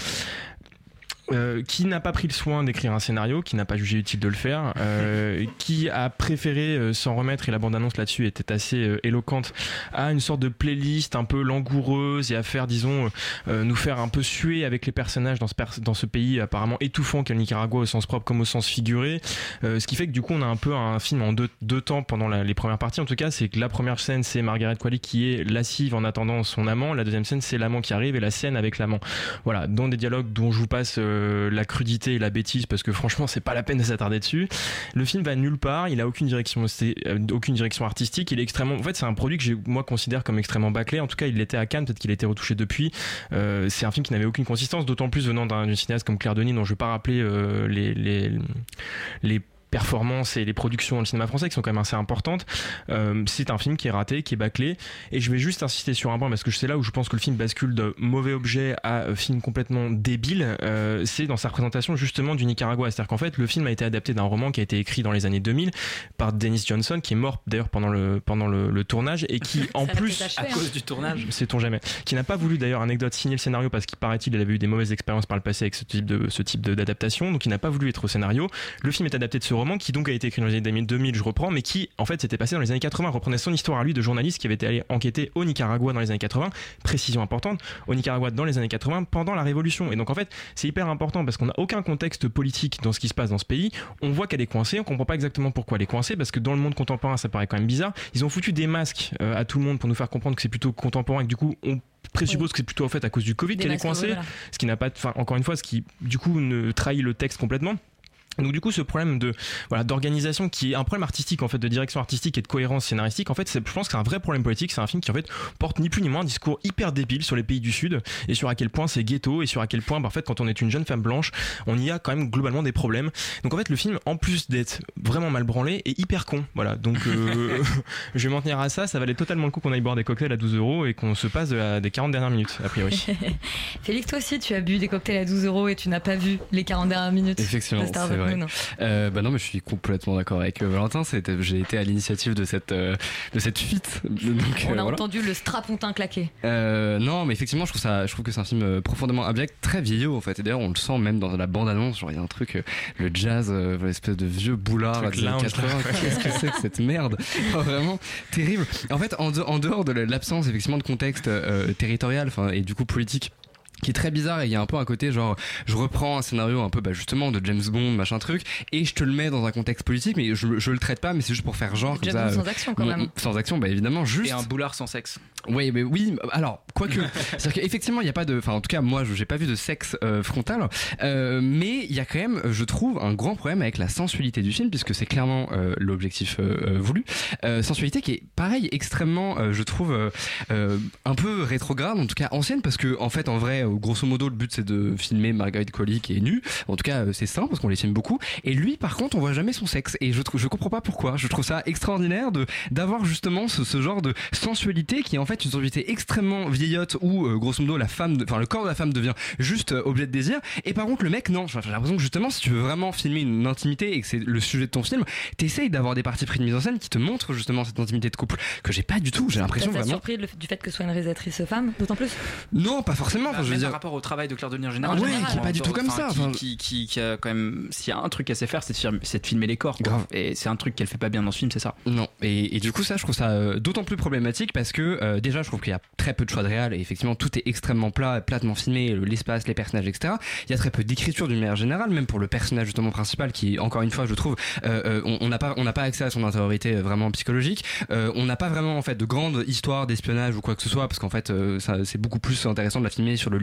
Euh, qui n'a pas pris le soin d'écrire un scénario, qui n'a pas jugé utile de le faire, euh, qui a préféré euh, s'en remettre, et la bande-annonce là-dessus était assez euh, éloquente, à une sorte de playlist un peu langoureuse et à faire, disons, nous faire un peu suer avec les personnages dans ce, pers- dans ce pays apparemment étouffant qu'est le Nicaragua au sens propre comme au sens figuré. Euh, ce qui fait que du coup, on a un peu un film en deux, deux temps pendant la- les premières parties. En tout cas, c'est que la première scène, c'est Margaret Qualley qui est lascive en attendant son amant. La deuxième scène, c'est l'amant qui arrive et la scène avec l'amant. Voilà, dans des dialogues dont je vous passe euh, la crudité et la bêtise parce que franchement, c'est pas la peine de s'attarder dessus. Le film va nulle part. Il a aucune direction, euh, aucune direction artistique. Il est extrêmement. En fait, c'est un produit que moi, considère comme extrêmement bâclé. En tout cas, il l'était à Cannes. Peut-être qu'il a été retouché depuis. Euh, c'est un film qui n'avait aucune consistance, d'autant plus venant d'un cinéaste comme Claire Denis, dont je vais pas rappeler les, les performances et les productions dans le cinéma français qui sont quand même assez importantes. Euh, c'est un film qui est raté, qui est bâclé. Et je vais juste insister sur un point parce que c'est là où je pense que le film bascule de mauvais objet à euh, film complètement débile. Euh, c'est dans sa représentation justement du Nicaragua. C'est-à-dire qu'en fait, le film a été adapté d'un roman qui a été écrit dans les années 2000 par Dennis Johnson, qui est mort d'ailleurs pendant le, pendant le, le tournage et qui en plus À cause du tournage. sait-on jamais, qui n'a pas voulu d'ailleurs anecdote signer le scénario parce qu'il paraît-il il avait eu des mauvaises expériences par le passé avec ce type de ce type d'adaptation, donc il n'a pas voulu être au scénario. Le film est adapté de ce roman qui donc a été écrit dans les années 2000, je reprends, mais qui en fait s'était passé dans les années 80, reprenait son histoire à lui de journaliste qui avait été allé enquêter au Nicaragua dans les années 80. Précision importante, au Nicaragua dans les années 80 pendant la révolution. Et donc en fait c'est hyper important parce qu'on n'a aucun contexte politique dans ce qui se passe dans ce pays. On voit qu'elle est coincée, on comprend pas exactement pourquoi elle est coincée parce que dans le monde contemporain ça paraît quand même bizarre. Ils ont foutu des masques euh, à tout le monde pour nous faire comprendre que c'est plutôt contemporain et que du coup on présuppose que c'est plutôt en fait à cause du Covid qu'elle est coincée, voilà. ce qui n'a pas, enfin encore une fois, ce qui du coup ne trahit le texte complètement. Donc du coup ce problème de voilà d'organisation qui est un problème artistique en fait de direction artistique et de cohérence scénaristique en fait c'est- je pense que c'est un vrai problème politique. C'est un film qui en fait porte ni plus ni moins un discours hyper débile sur les pays du sud et sur à quel point c'est ghetto et sur à quel point bah, en fait quand on est une jeune femme blanche on y a quand même globalement des problèmes. Donc en fait le film en plus d'être vraiment mal branlé est hyper con. Voilà. Donc euh, je vais m'en tenir à ça. Ça valait totalement le coup qu'on aille boire des cocktails à 12 euros et qu'on se passe de la- des 40 dernières minutes a priori. Félix, toi aussi, tu as bu des cocktails à 12 euros et tu n'as pas vu les 40 dernières minutes. Effectivement, de Star vrai. Moon. Euh, bah non, mais je suis complètement d'accord avec euh, Valentin. J'ai été à l'initiative de cette euh, de cette fuite. Donc, On euh, a voilà. entendu le strapontin claquer. Euh, non, mais effectivement, je trouve ça, je trouve que c'est un film profondément abject, très vieillot en fait. Et d'ailleurs, on le sent même dans la bande-annonce. Genre, il y a un truc, le jazz, euh, l'espèce de vieux boulard des années lounge, 80. là. Qu'est-ce que c'est que cette merde? Oh, Vraiment terrible. En fait, en, de- en dehors de l'absence effectivement de contexte euh, territorial, enfin, et du coup politique qui est très bizarre et il y a un peu un côté genre je reprends un scénario un peu bah, justement de James Bond machin truc et je te le mets dans un contexte politique mais je, je le traite pas mais c'est juste pour faire genre comme James ça Bond euh, sans action quand même. sans action bah évidemment juste Et un boulard sans sexe. oui, mais oui. Alors, quoique, c'est-à-dire qu'effectivement, il n'y a pas de, enfin, en tout cas, moi, je j'ai pas vu de sexe euh, frontal, euh, mais il y a quand même, je trouve, un grand problème avec la sensualité du film, puisque c'est clairement euh, l'objectif voulu. Euh, sensualité qui est, pareil, extrêmement, euh, je trouve, euh, euh, un peu rétrograde, en tout cas ancienne, parce que en fait, en vrai, grosso modo, le but c'est de filmer Margaret Qualley qui est nue. En tout cas, euh, c'est ça, parce qu'on les filme beaucoup. Et lui, par contre, on voit jamais son sexe, et je je comprends pas pourquoi. Je trouve ça extraordinaire de d'avoir justement ce, ce genre de sensualité qui est en fait une sensualité extrêmement vieillotte où euh, grosso modo la femme, enfin le corps de la femme devient juste euh, objet de désir. Et par contre le mec non. J'ai l'impression que justement si tu veux vraiment filmer une intimité et que c'est le sujet de ton film, t'essayes d'avoir des parties pris de mise en scène qui te montrent justement cette intimité de couple que j'ai pas du tout. J'ai l'impression vraiment. surpris du fait que ce soit une réalisatrice femme, d'autant plus? Non, pas forcément. Bah, je dire. par rapport au travail de Claire Denis en général. Ouais, général, qui est pas du tout comme ça. Qui, qui, a quand même. S'il y a un truc qu'elle sait faire, c'est de, filmer les corps. Grave. Et c'est un truc qu'elle fait pas bien dans ce film, c'est ça. Non, et, et du coup ça je trouve ça euh, d'autant plus problématique parce que euh, déjà je trouve qu'il y a très peu de choix de réal et effectivement tout est extrêmement plat, platement filmé, le- l'espace, les personnages, etc. Il y a très peu d'écriture d'une manière générale, même pour le personnage justement principal qui encore une fois je trouve euh, on n'a pas on n'a pas accès à son intériorité vraiment psychologique, Euh, on n'a pas vraiment en fait de grande histoire d'espionnage ou quoi que ce soit parce qu'en fait ça- c'est beaucoup plus intéressant de la filmer sur le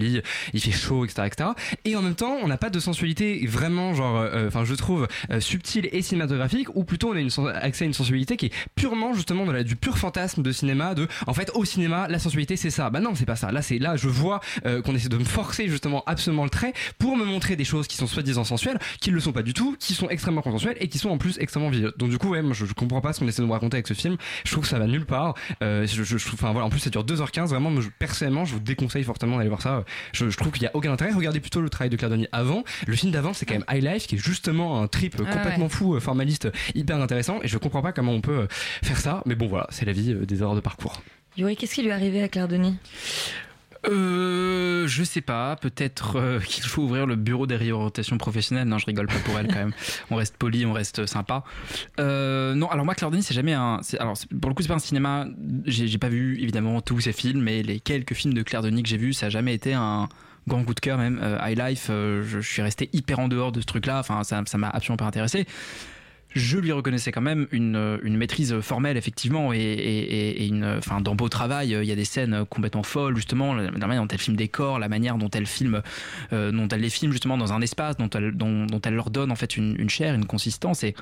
il fait chaud, etc., etc. Et en même temps, on n'a pas de sensualité vraiment, genre, euh, enfin, je trouve euh, subtile et cinématographique, ou plutôt on a une accès à une sensualité qui est purement justement du pur fantasme de cinéma. De, en fait, au cinéma, la sensualité c'est ça. Bah non, c'est pas ça. Là, c'est là, je vois euh, qu'on essaie de me forcer justement absolument le trait pour me montrer des choses qui sont soi-disant sensuelles, qui ne le sont pas du tout, qui sont extrêmement consensuelles et qui sont en plus extrêmement violentes. Donc du coup, ouais, moi, je, comprends pas ce qu'on essaie de me raconter avec ce film. Je trouve que ça va nulle part. Euh, je, je, je voilà, en plus ça dure 2h15. Vraiment, personnellement, je vous déconseille fortement d'aller voir ça. Je, je trouve qu'il y a aucun intérêt. Regardez plutôt le travail de Claire Denis avant. Le film d'avant, c'est quand même High Life, qui est justement un trip Ah complètement ouais. fou, euh, formaliste, hyper intéressant. Et je comprends pas comment on peut euh, faire ça. Mais bon, voilà, c'est la vie euh, des erreurs de parcours. Yuri, qu'est-ce qui lui est arrivé à Claire Denis? Euh, je sais pas, peut-être euh, qu'il faut ouvrir le bureau des réorientations professionnelles. Non, je rigole pas pour elle quand même. On reste poli, on reste sympa. Euh, non, alors moi, Claire Denis, c'est jamais un. Alors, pour le coup, c'est pas un cinéma. J'ai pas vu évidemment tous ses films, mais les quelques films de Claire Denis que j'ai vus, ça a jamais été un grand coup de cœur même. Euh, High Life, euh, je, je suis resté hyper en dehors de ce truc-là. Enfin, ça m'a absolument pas intéressé. Je lui reconnaissais quand même une, une maîtrise formelle, effectivement, et, une, enfin, dans Beau Travail, euh, il y a des scènes complètement folles, justement, la, manière dont elle filme des corps, la manière dont elle filme, euh, dont elle les filme justement dans un espace, dont elle, dont, dont elle leur donne en fait une, chair, une consistance, et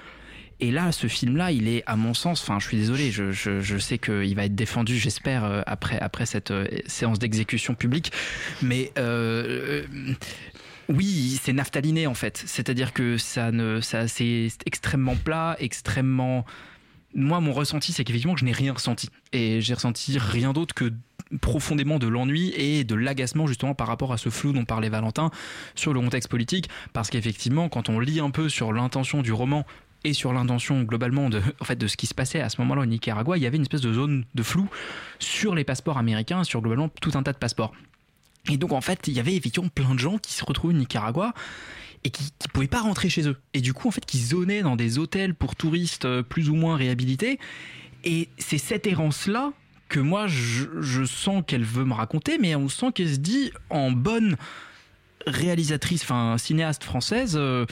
et là, ce film-là, il est, à mon sens, enfin, je suis désolé, je, je, je sais qu'il va être défendu, j'espère, euh, après, après cette euh, séance d'exécution publique, mais euh, euh, oui, c'est naphtaliné en fait. C'est-à-dire que ça ne, ça, c'est extrêmement plat, extrêmement. Moi, mon ressenti, c'est qu'effectivement, je n'ai rien ressenti. Et j'ai ressenti rien d'autre que profondément de l'ennui et de l'agacement justement par rapport à ce flou dont parlait Valentin sur le contexte politique. Parce qu'effectivement, quand on lit un peu sur l'intention du roman et sur l'intention globalement de, en fait, de ce qui se passait à ce moment-là au Nicaragua, il y avait une espèce de zone de flou sur les passeports américains, sur globalement tout un tas de passeports. Et donc en fait, il y avait effectivement plein de gens qui se retrouvaient au Nicaragua et qui ne pouvaient pas rentrer chez eux. Et du coup, en fait, qui zonaient dans des hôtels pour touristes euh, plus ou moins réhabilités. Et c'est cette errance-là que moi, je, sens qu'elle veut me raconter, mais on sent qu'elle se dit en bonne réalisatrice, enfin cinéaste française, euh,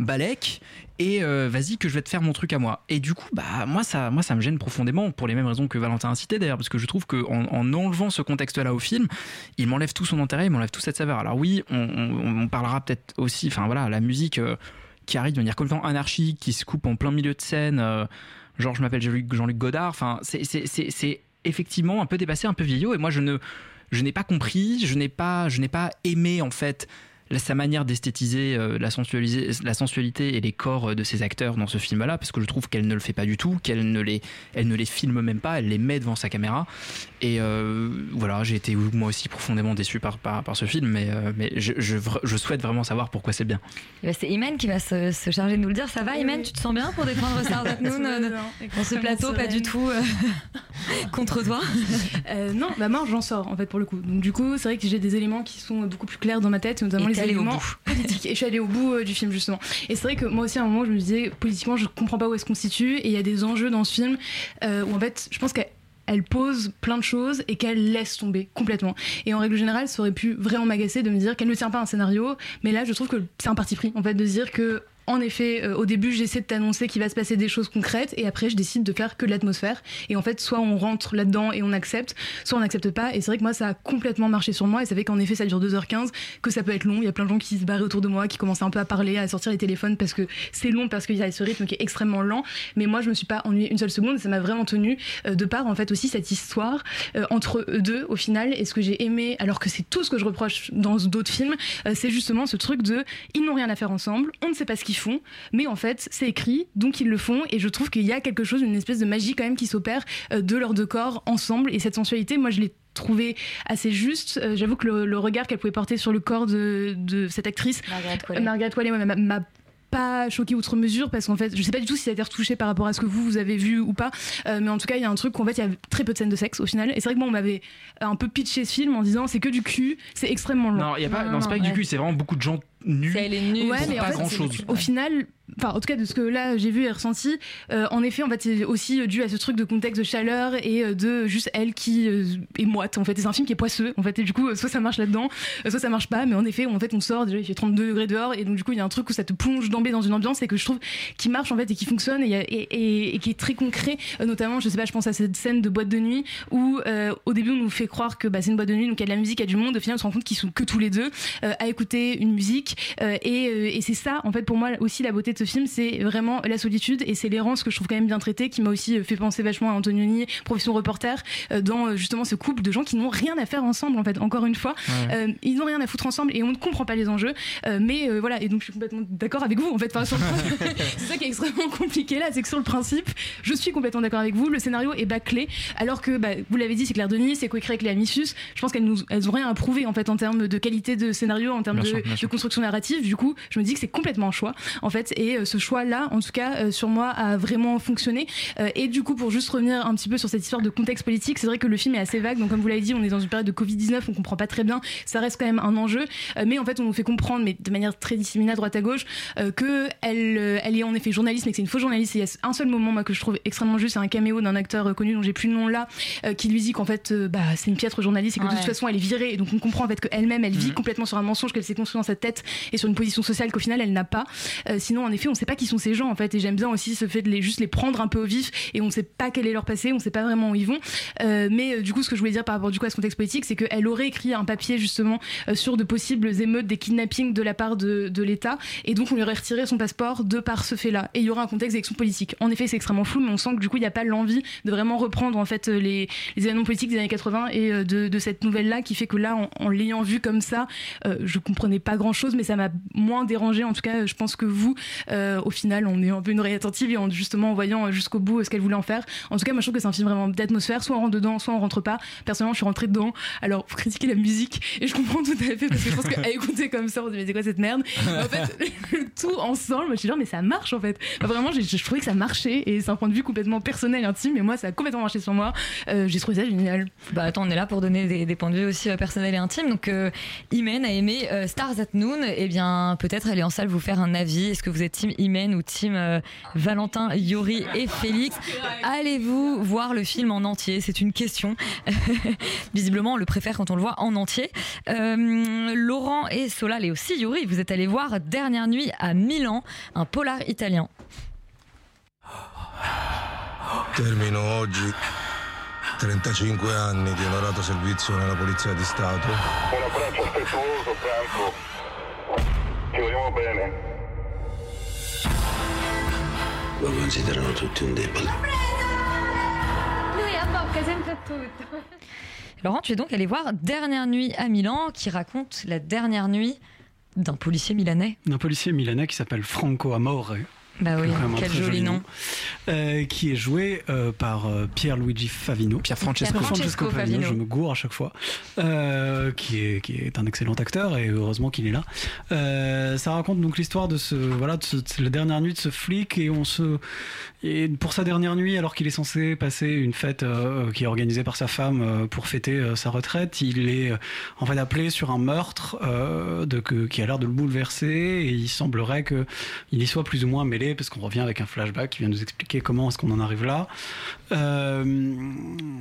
Balek, et euh, vas-y que je vais te faire mon truc à moi. Et du coup, bah moi ça, moi ça me gêne profondément pour les mêmes raisons que Valentin a cité d'ailleurs, parce que je trouve que en, en enlevant ce contexte-là au film, il m'enlève tout son intérêt, il m'enlève toute cette saveur. Alors oui, on, on- parlera peut-être aussi, enfin voilà, la musique euh, qui arrive de manière complètement anarchique, qui se coupe en plein milieu de scène. euh, genre je m'appelle Jean-Luc Godard. Enfin, c'est- effectivement un peu dépassé, un peu vieillot. Et moi, je ne, je n'ai pas compris, je n'ai pas, je n'ai pas aimé en fait sa manière d'esthétiser euh, la, sensualiser- la sensualité et les corps euh, de ses acteurs dans ce film-là, parce que je trouve qu'elle ne le fait pas du tout, qu'elle ne les, elle ne les filme même pas, elle les met devant sa caméra. Et euh, voilà, j'ai été moi aussi profondément déçu par, par, par ce film, mais, euh, mais je, je, je souhaite vraiment savoir pourquoi c'est bien. Eh ben, C'est Imen qui va se, se charger de nous le dire. Ça va, Imen Tu te sens bien pour défendre Sardat Noon dans ce plateau Pas du tout euh, contre toi Euh, non, bah moi j'en sors en fait pour le coup. Donc du coup, c'est vrai que j'ai des éléments qui sont beaucoup plus clairs dans ma tête, notamment Et les allée au éléments bout. politiques. Et je suis allée au bout euh, du film justement. Et c'est vrai que moi aussi à un moment je me disais politiquement je comprends pas où elle se constitue et il y a des enjeux dans ce film euh, où en fait je pense qu'elle elle pose plein de choses et qu'elle laisse tomber complètement. Et en règle générale, ça aurait pu vraiment m'agacer de me dire qu'elle ne tient pas un scénario, mais là je trouve que c'est un parti pris en fait de dire que en effet, euh, au début, j'essaie de t'annoncer qu'il va se passer des choses concrètes et après, je décide de faire que l'atmosphère. Et en fait, soit on rentre là-dedans et on accepte, soit on n'accepte pas. Et c'est vrai que moi, ça a complètement marché sur moi et ça fait qu'en effet, ça dure 2h15, que ça peut être long. Il y a plein de gens qui se barrent autour de moi, qui commencent un peu à parler, à sortir les téléphones parce que c'est long, parce qu'il y a ce rythme qui est extrêmement lent. Mais moi, je me suis pas ennuyée une seule seconde et ça m'a vraiment tenu euh, de part, en fait, aussi cette histoire euh, entre eux deux au final. Et ce que j'ai aimé, alors que c'est tout ce que je reproche dans d'autres films, euh, c'est justement ce truc de ils n'ont rien à faire ensemble, on ne sait pas ce qu'ils font, mais en fait c'est écrit, donc ils le font. Et je trouve qu'il y a quelque chose, une espèce de magie quand même qui s'opère euh, de leurs deux corps ensemble. Et cette sensualité, moi je l'ai trouvé assez juste. Euh, J'avoue que le, le regard qu'elle pouvait porter sur le corps de, de cette actrice, Margaret Qualley. euh, Margaret Qualley, ouais, m'a- m'a pas choqué outre mesure parce qu'en fait je sais pas du tout si ça a été retouché par rapport à ce que vous vous avez vu ou pas euh, mais en tout cas il y a un truc qu'en fait il y a très peu de scènes de sexe au final et c'est vrai que moi on m'avait un peu pitché ce film en disant c'est que du cul c'est extrêmement long Non, il y a pas, non, c'est pas que du cul, c'est vraiment beaucoup de gens nue. C'est elle est nue. Ouais, pour mais pas en fait, grand chose. au final, enfin, en tout cas, de ce que là j'ai vu et ressenti, euh, en effet, en fait, c'est aussi dû à ce truc de contexte de chaleur et euh, de juste elle qui euh, est moite. En fait, c'est un film qui est poisseux. En fait, et du coup, euh, soit ça marche là-dedans, soit ça marche pas. Mais en effet, en fait, on sort déjà, il fait 32 degrés dehors, et donc du coup, il y a un truc où ça te plonge d'emblée dans une ambiance et que je trouve qui marche en fait et qui fonctionne et, qui est très concret. Notamment, je sais pas, je pense à cette scène de boîte de nuit où euh, au début, on nous fait croire que bah, c'est une boîte de nuit, donc il y a de la musique, il y a du monde. Au final, on se rend compte qu'ils sont que tous les deux euh, à écouter une musique. Euh, et euh, et c'est ça, en fait, pour moi aussi, la beauté de ce film, c'est vraiment la solitude et c'est l'errance que je trouve quand même bien traité, qui m'a aussi euh, fait penser vachement à Antonioni, profession reporter, dans justement ce couple de gens qui n'ont rien à faire ensemble, en fait, encore une fois. Ouais. Ils n'ont rien à foutre ensemble et on ne comprend pas les enjeux. Mais voilà, et donc je suis complètement d'accord avec vous, en fait. Enfin, c'est ça qui est extrêmement compliqué là, c'est que sur le principe, je suis complètement d'accord avec vous. Le scénario est bâclé, alors que bah, vous l'avez dit, c'est Claire Denis, c'est coécrit avec Léa Missus. Je pense qu'elles nous, elles ont rien à prouver en fait en termes de qualité de scénario, en termes Bien de, sûr, bien de sûr. Construction narrative. Du coup, je me dis que c'est complètement un choix en fait, et euh, ce choix-là, en tout cas, euh, sur moi, a vraiment fonctionné. Euh, et du coup, pour juste revenir un petit peu sur cette histoire de contexte politique, c'est vrai que le film est assez vague. Donc, comme vous l'avez dit, on est dans une période de Covid 19, on comprend pas très bien. Ça reste quand même un enjeu, mais en fait, on nous fait comprendre, mais de manière très disséminée à droite à gauche, que elle, elle est en effet journaliste, mais que c'est une fausse journaliste. Et il y a un seul moment moi que je trouve extrêmement juste, c'est un caméo d'un acteur connu dont j'ai plus le nom là, qui lui dit qu'en fait, bah, c'est une piètre journaliste et que de toute façon, elle est virée. Et donc, on comprend en fait qu'elle-même, elle vit Mhm. complètement sur un mensonge qu'elle s'est construit dans sa tête et sur une position sociale qu'au final, elle n'a pas. Euh, sinon, en effet, on sait pas qui sont ces gens en fait. Et j'aime bien aussi ce fait de les juste les prendre un peu au vif et on sait pas quel est leur passé, on sait pas vraiment où ils vont. Euh, mais euh, du coup, ce que je voulais dire par rapport du coup à ce contexte politique, c'est qu'elle aurait écrit un papier justement sur de possibles émeutes, des kidnappings de la part de, l'État, et donc on lui aurait retiré son passeport de par ce fait-là. Et il y aura un contexte d'élection politique. En effet, c'est extrêmement flou, mais on sent que du coup, il n'y a pas l'envie de vraiment reprendre en fait les, événements politiques des années 80 et de, cette nouvelle-là qui fait que là, en, en l'ayant vu comme ça, euh, je comprenais pas grand-chose, mais ça m'a moins dérangé. En tout cas, je pense que vous, euh, au final, on est un peu une oreille attentive et en justement en voyant euh, jusqu'au bout euh, ce qu'elle voulait en faire. En tout cas, moi, je trouve que c'est un film vraiment d'atmosphère. Soit on rentre dedans, soit on rentre pas. Personnellement, je suis rentrée dedans. Alors, vous critiquez la musique et je comprends tout à fait parce que je pense qu'à écouter comme ça, on se dit mais c'est quoi cette merde? En fait, tout ensemble, moi, je suis genre mais ça marche en fait. Vraiment, je trouvais que ça marchait et c'est un point de vue complètement personnel et intime. Mais moi, ça a complètement marché sur moi. J'ai trouvé ça génial. Bah attends, on est là pour donner des, points de vue aussi personnels et intimes. Donc euh, Imen a aimé Stars at Noon. Eh bien, peut-être est en salle vous faire un avis. Est-ce que vous êtes team Imen ou team euh, Valentin, Yori et Félix Allez-vous voir le film en entier? C'est une question. Visiblement, on le préfère quand on le voit en entier. Euh, Laurent et Solal et aussi Yori, vous êtes allés voir Dernière nuit à Milan, un polar italien. Termino oggi 35 anni di onorato servizio nella Polizia di Stato. Un abbraccio affettuoso, Franco. Vogliamo bene. Lo considerano tutti un debole. Lui abbocca sempre tutto. Laurent, tu es donc allé voir Dernière nuit à Milan, qui raconte la dernière nuit d'un policier milanais. d'un policier milanais qui s'appelle Franco Amore. Bah oui, quel joli nom. Euh, qui est joué euh, par euh, Pierre-Luigi Favino. Pierre Francesco. Pierre Francesco Favino. je me gourre à chaque fois. Euh, qui, est, qui est un excellent acteur et heureusement qu'il est là. Euh, ça raconte donc l'histoire de ce voilà de, ce- de la dernière nuit de ce flic et on se et pour sa dernière nuit alors qu'il est censé passer une fête euh, qui est organisée par sa femme euh, pour fêter euh, sa retraite, il est euh, en fait appelé sur un meurtre euh, de, que- qui a l'air de le bouleverser et il semblerait que il y soit plus ou moins mêlé parce qu'on revient avec un flashback qui vient nous expliquer comment est-ce qu'on en arrive là. Euh,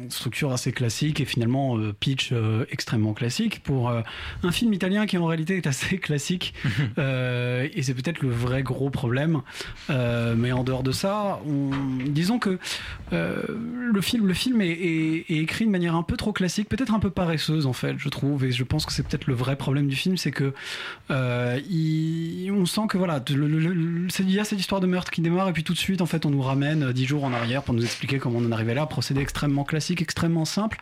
structure assez classique et finalement euh, pitch euh, extrêmement classique pour un film italien qui en réalité est assez classique et c'est peut-être le vrai gros problème. Mais en dehors de ça, on- disons que le film, le film est, est- est écrit de manière un peu trop classique, peut-être un peu paresseuse en fait, je trouve. Et je pense que c'est peut-être le vrai problème du film, c'est que il- on sent que voilà, le- le- le- c'est- il y a cette histoire de meurtre qui démarre et puis tout de suite en fait on nous ramène euh, dix jours en arrière pour nous expliquer comment on en arrivait là, procédé extrêmement classique, extrêmement simple.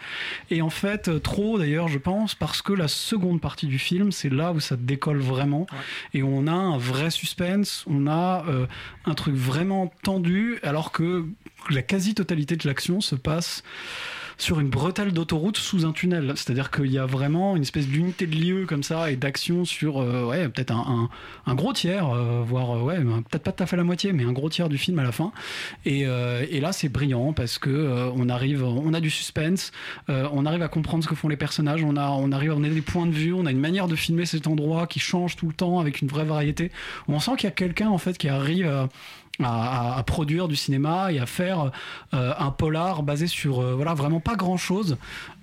Et en fait euh, trop d'ailleurs je pense parce que la seconde partie du film c'est là où ça décolle vraiment. Et on a un vrai suspense, on a euh, un truc vraiment tendu alors que la quasi-totalité de l'action se passe sur une bretelle d'autoroute sous un tunnel. C'est-à-dire qu'il y a vraiment une espèce d'unité de lieu comme ça et d'action sur euh, ouais, peut-être un, un, gros tiers, euh, voire euh, ouais, peut-être pas tout à fait la moitié, mais un gros tiers du film à la fin. Et, euh, là, c'est brillant parce que on arrive, on a du suspense, on arrive à comprendre ce que font les personnages, on a, on arrive, on a des points de vue, on a une manière de filmer cet endroit qui change tout le temps avec une vraie variété. On sent qu'il y a quelqu'un en fait qui arrive à à, produire du cinéma et à faire euh, un polar basé sur euh, voilà vraiment pas grand chose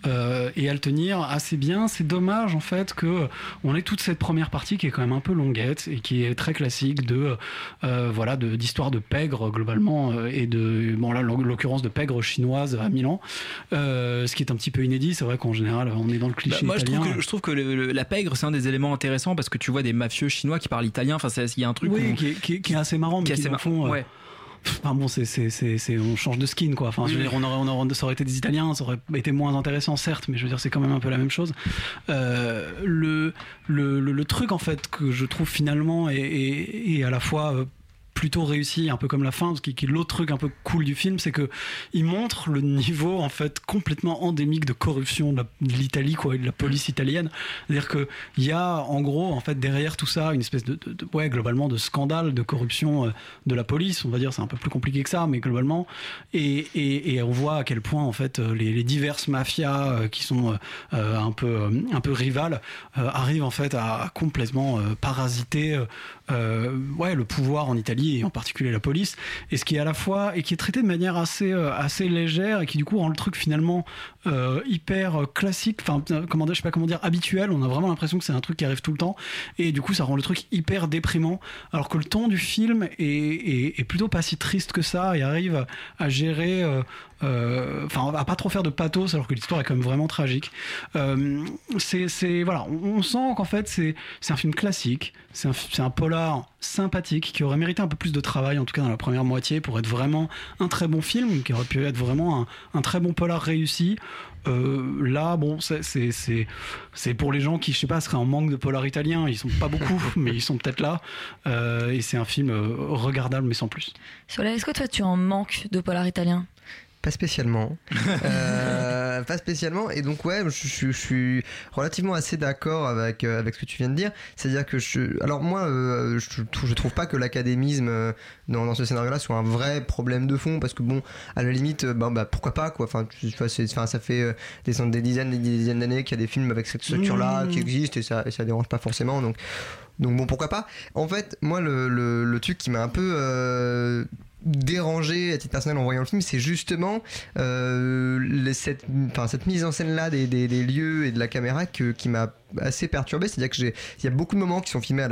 et à le tenir assez bien c'est dommage en fait que on ait toute cette première partie qui est quand même un peu longuette et qui est très classique de euh, voilà de- d'histoire de, pègre globalement euh, et de bon là en l'occurrence de pègre chinoise à Milan Euh, ce qui est un petit peu inédit c'est vrai qu'en général on est dans le cliché Bah, moi, je trouve que, je trouve que le- le- la pègre, c'est un des éléments intéressants parce que tu vois des mafieux chinois qui parlent italien. Enfin, il y a un truc oui, où- qui, est, qui est- qui est assez marrant, mais qui est qui, assez dans le mar- fond, euh, ouais. Enfin bon, c'est, c'est, c'est, c'est- on change de skin quoi. Enfin, je veux dire, on aurait, on aurait- ça aurait été des Italiens, ça aurait été moins intéressant certes, mais je veux dire, c'est quand même un peu la même chose. Euh, le, le, le, le truc en fait que je trouve finalement est, est- est à la fois euh, plutôt réussi, un peu comme la fin, parce qui est l'autre truc un peu cool du film, c'est que il montre le niveau en fait complètement endémique de corruption de l'Italie quoi, et de la police italienne. C'est-à-dire que il y a en gros en fait derrière tout ça une espèce de, ouais globalement de scandale de corruption euh, de la police, on va dire, c'est un peu plus compliqué que ça, mais globalement, et, et, on voit à quel point en fait euh, les, diverses mafias euh, qui sont un peu un peu rivales arrivent en fait à, complètement parasiter ouais le pouvoir en Italie et en particulier la police et ce qui est à la fois et qui est traité de manière assez euh, assez légère et qui du coup rend le truc finalement euh, hyper euh, classique enfin comment dire je sais pas comment dire habituel. On a vraiment l'impression que c'est un truc qui arrive tout le temps et du coup ça rend le truc hyper déprimant. Alors que le ton du film est, est, plutôt pas si triste que ça et arrive à gérer euh, euh, enfin à pas trop faire de pathos alors que l'histoire est quand même vraiment tragique. Euh, c'est voilà on, sent qu'en fait c'est un film classique c'est un, un polar sympathique qui aurait mérité un peu plus de travail en tout cas dans la première moitié pour être vraiment un très bon film qui aurait pu être vraiment un, un très bon polar réussi. Euh, là bon c'est c'est c'est c'est pour les gens qui je sais pas seraient en manque de polar italien. Ils sont pas beaucoup mais ils sont peut-être là. Euh, et c'est un film euh, regardable mais sans plus. Soleil, est-ce que toi tu en manques de polar italien? Pas spécialement. Euh, pas spécialement. Et donc, ouais, je, je- je suis relativement assez d'accord avec, euh, avec ce que tu viens de dire. C'est-à-dire que je. Alors, moi, euh, je, trouve- je trouve pas que l'académisme dans, dans ce scénario-là soit un vrai problème de fond. Parce que, bon, à la limite, bah, bah, pourquoi pas, quoi. Enfin, tu vois, c'est- enfin, ça fait des, des dizaines et des dizaines d'années qu'il y a des films avec cette structure-là Mmh. qui existent et ça, et ça dérange pas forcément. Donc. Donc bon, pourquoi pas En fait, moi, le, le, le truc qui m'a un peu euh, dérangé à titre personnel en voyant le film, c'est justement euh, cette, mise en scène-là des, des, lieux et de la caméra qui m'a assez perturbé. C'est-à-dire que j'ai, il y a beaucoup de moments qui sont filmés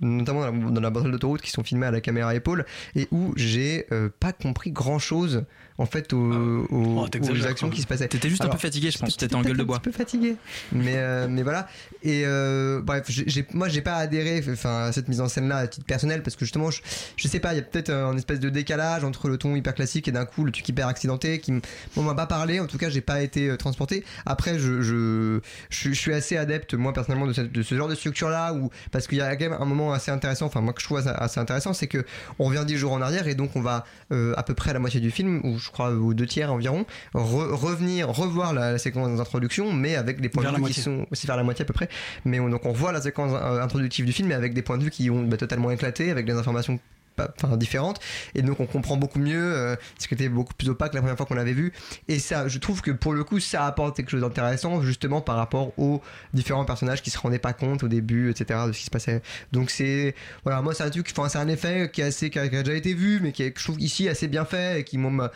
notamment dans la, dans d'autoroute, qui sont filmés à la caméra épaule et où j'ai euh, pas compris grand-chose en fait aux, aux- Oh, aux actions qui se passaient. T'étais juste un peu fatigué, je pense. T'étais en gueule de bois. Un petit peu fatigué. Mais, euh, mais voilà. Et euh, bref, j'ai, moi, j'ai pas adhéré enfin, à cette mise en scène-là à titre personnel parce que justement, je, je sais pas, il y a peut-être un espèce de décalage entre le ton hyper classique et d'un coup le truc hyper accidenté qui moi, m'a pas parlé. En tout cas, j'ai pas été euh, transporté. Après, je, je, je, suis- je suis assez adepte, moi, personnellement, de, cette- de ce genre de structure-là où, parce qu'il y a quand même un moment assez intéressant, enfin, moi, que je trouve assez, intéressant, c'est que on revient 10 jours en arrière et donc on va euh, à peu près à la moitié du film, ou je crois aux deux tiers environ, re- revenir, revoir la, la séquence d'introduction, mais avec des points Vers de vue qui sont aussi vers la moitié à peu près. Mais on, donc on voit la séquence euh, introductive du film, mais avec des points de vue qui ont bah, totalement éclaté, avec des informations pas- enfin, différentes. Et donc on comprend beaucoup mieux euh, ce qui était beaucoup plus opaque la première fois qu'on l'avait vu. Et ça je trouve que pour le coup ça apporte quelque chose d'intéressant justement par rapport aux différents personnages qui se rendaient pas compte au début etc de ce qui se passait. Donc c'est voilà moi c'est un truc enfin c'est un effet qui est assez qui a, qui a déjà été vu mais qui est je trouve ici assez bien fait et qui m'a-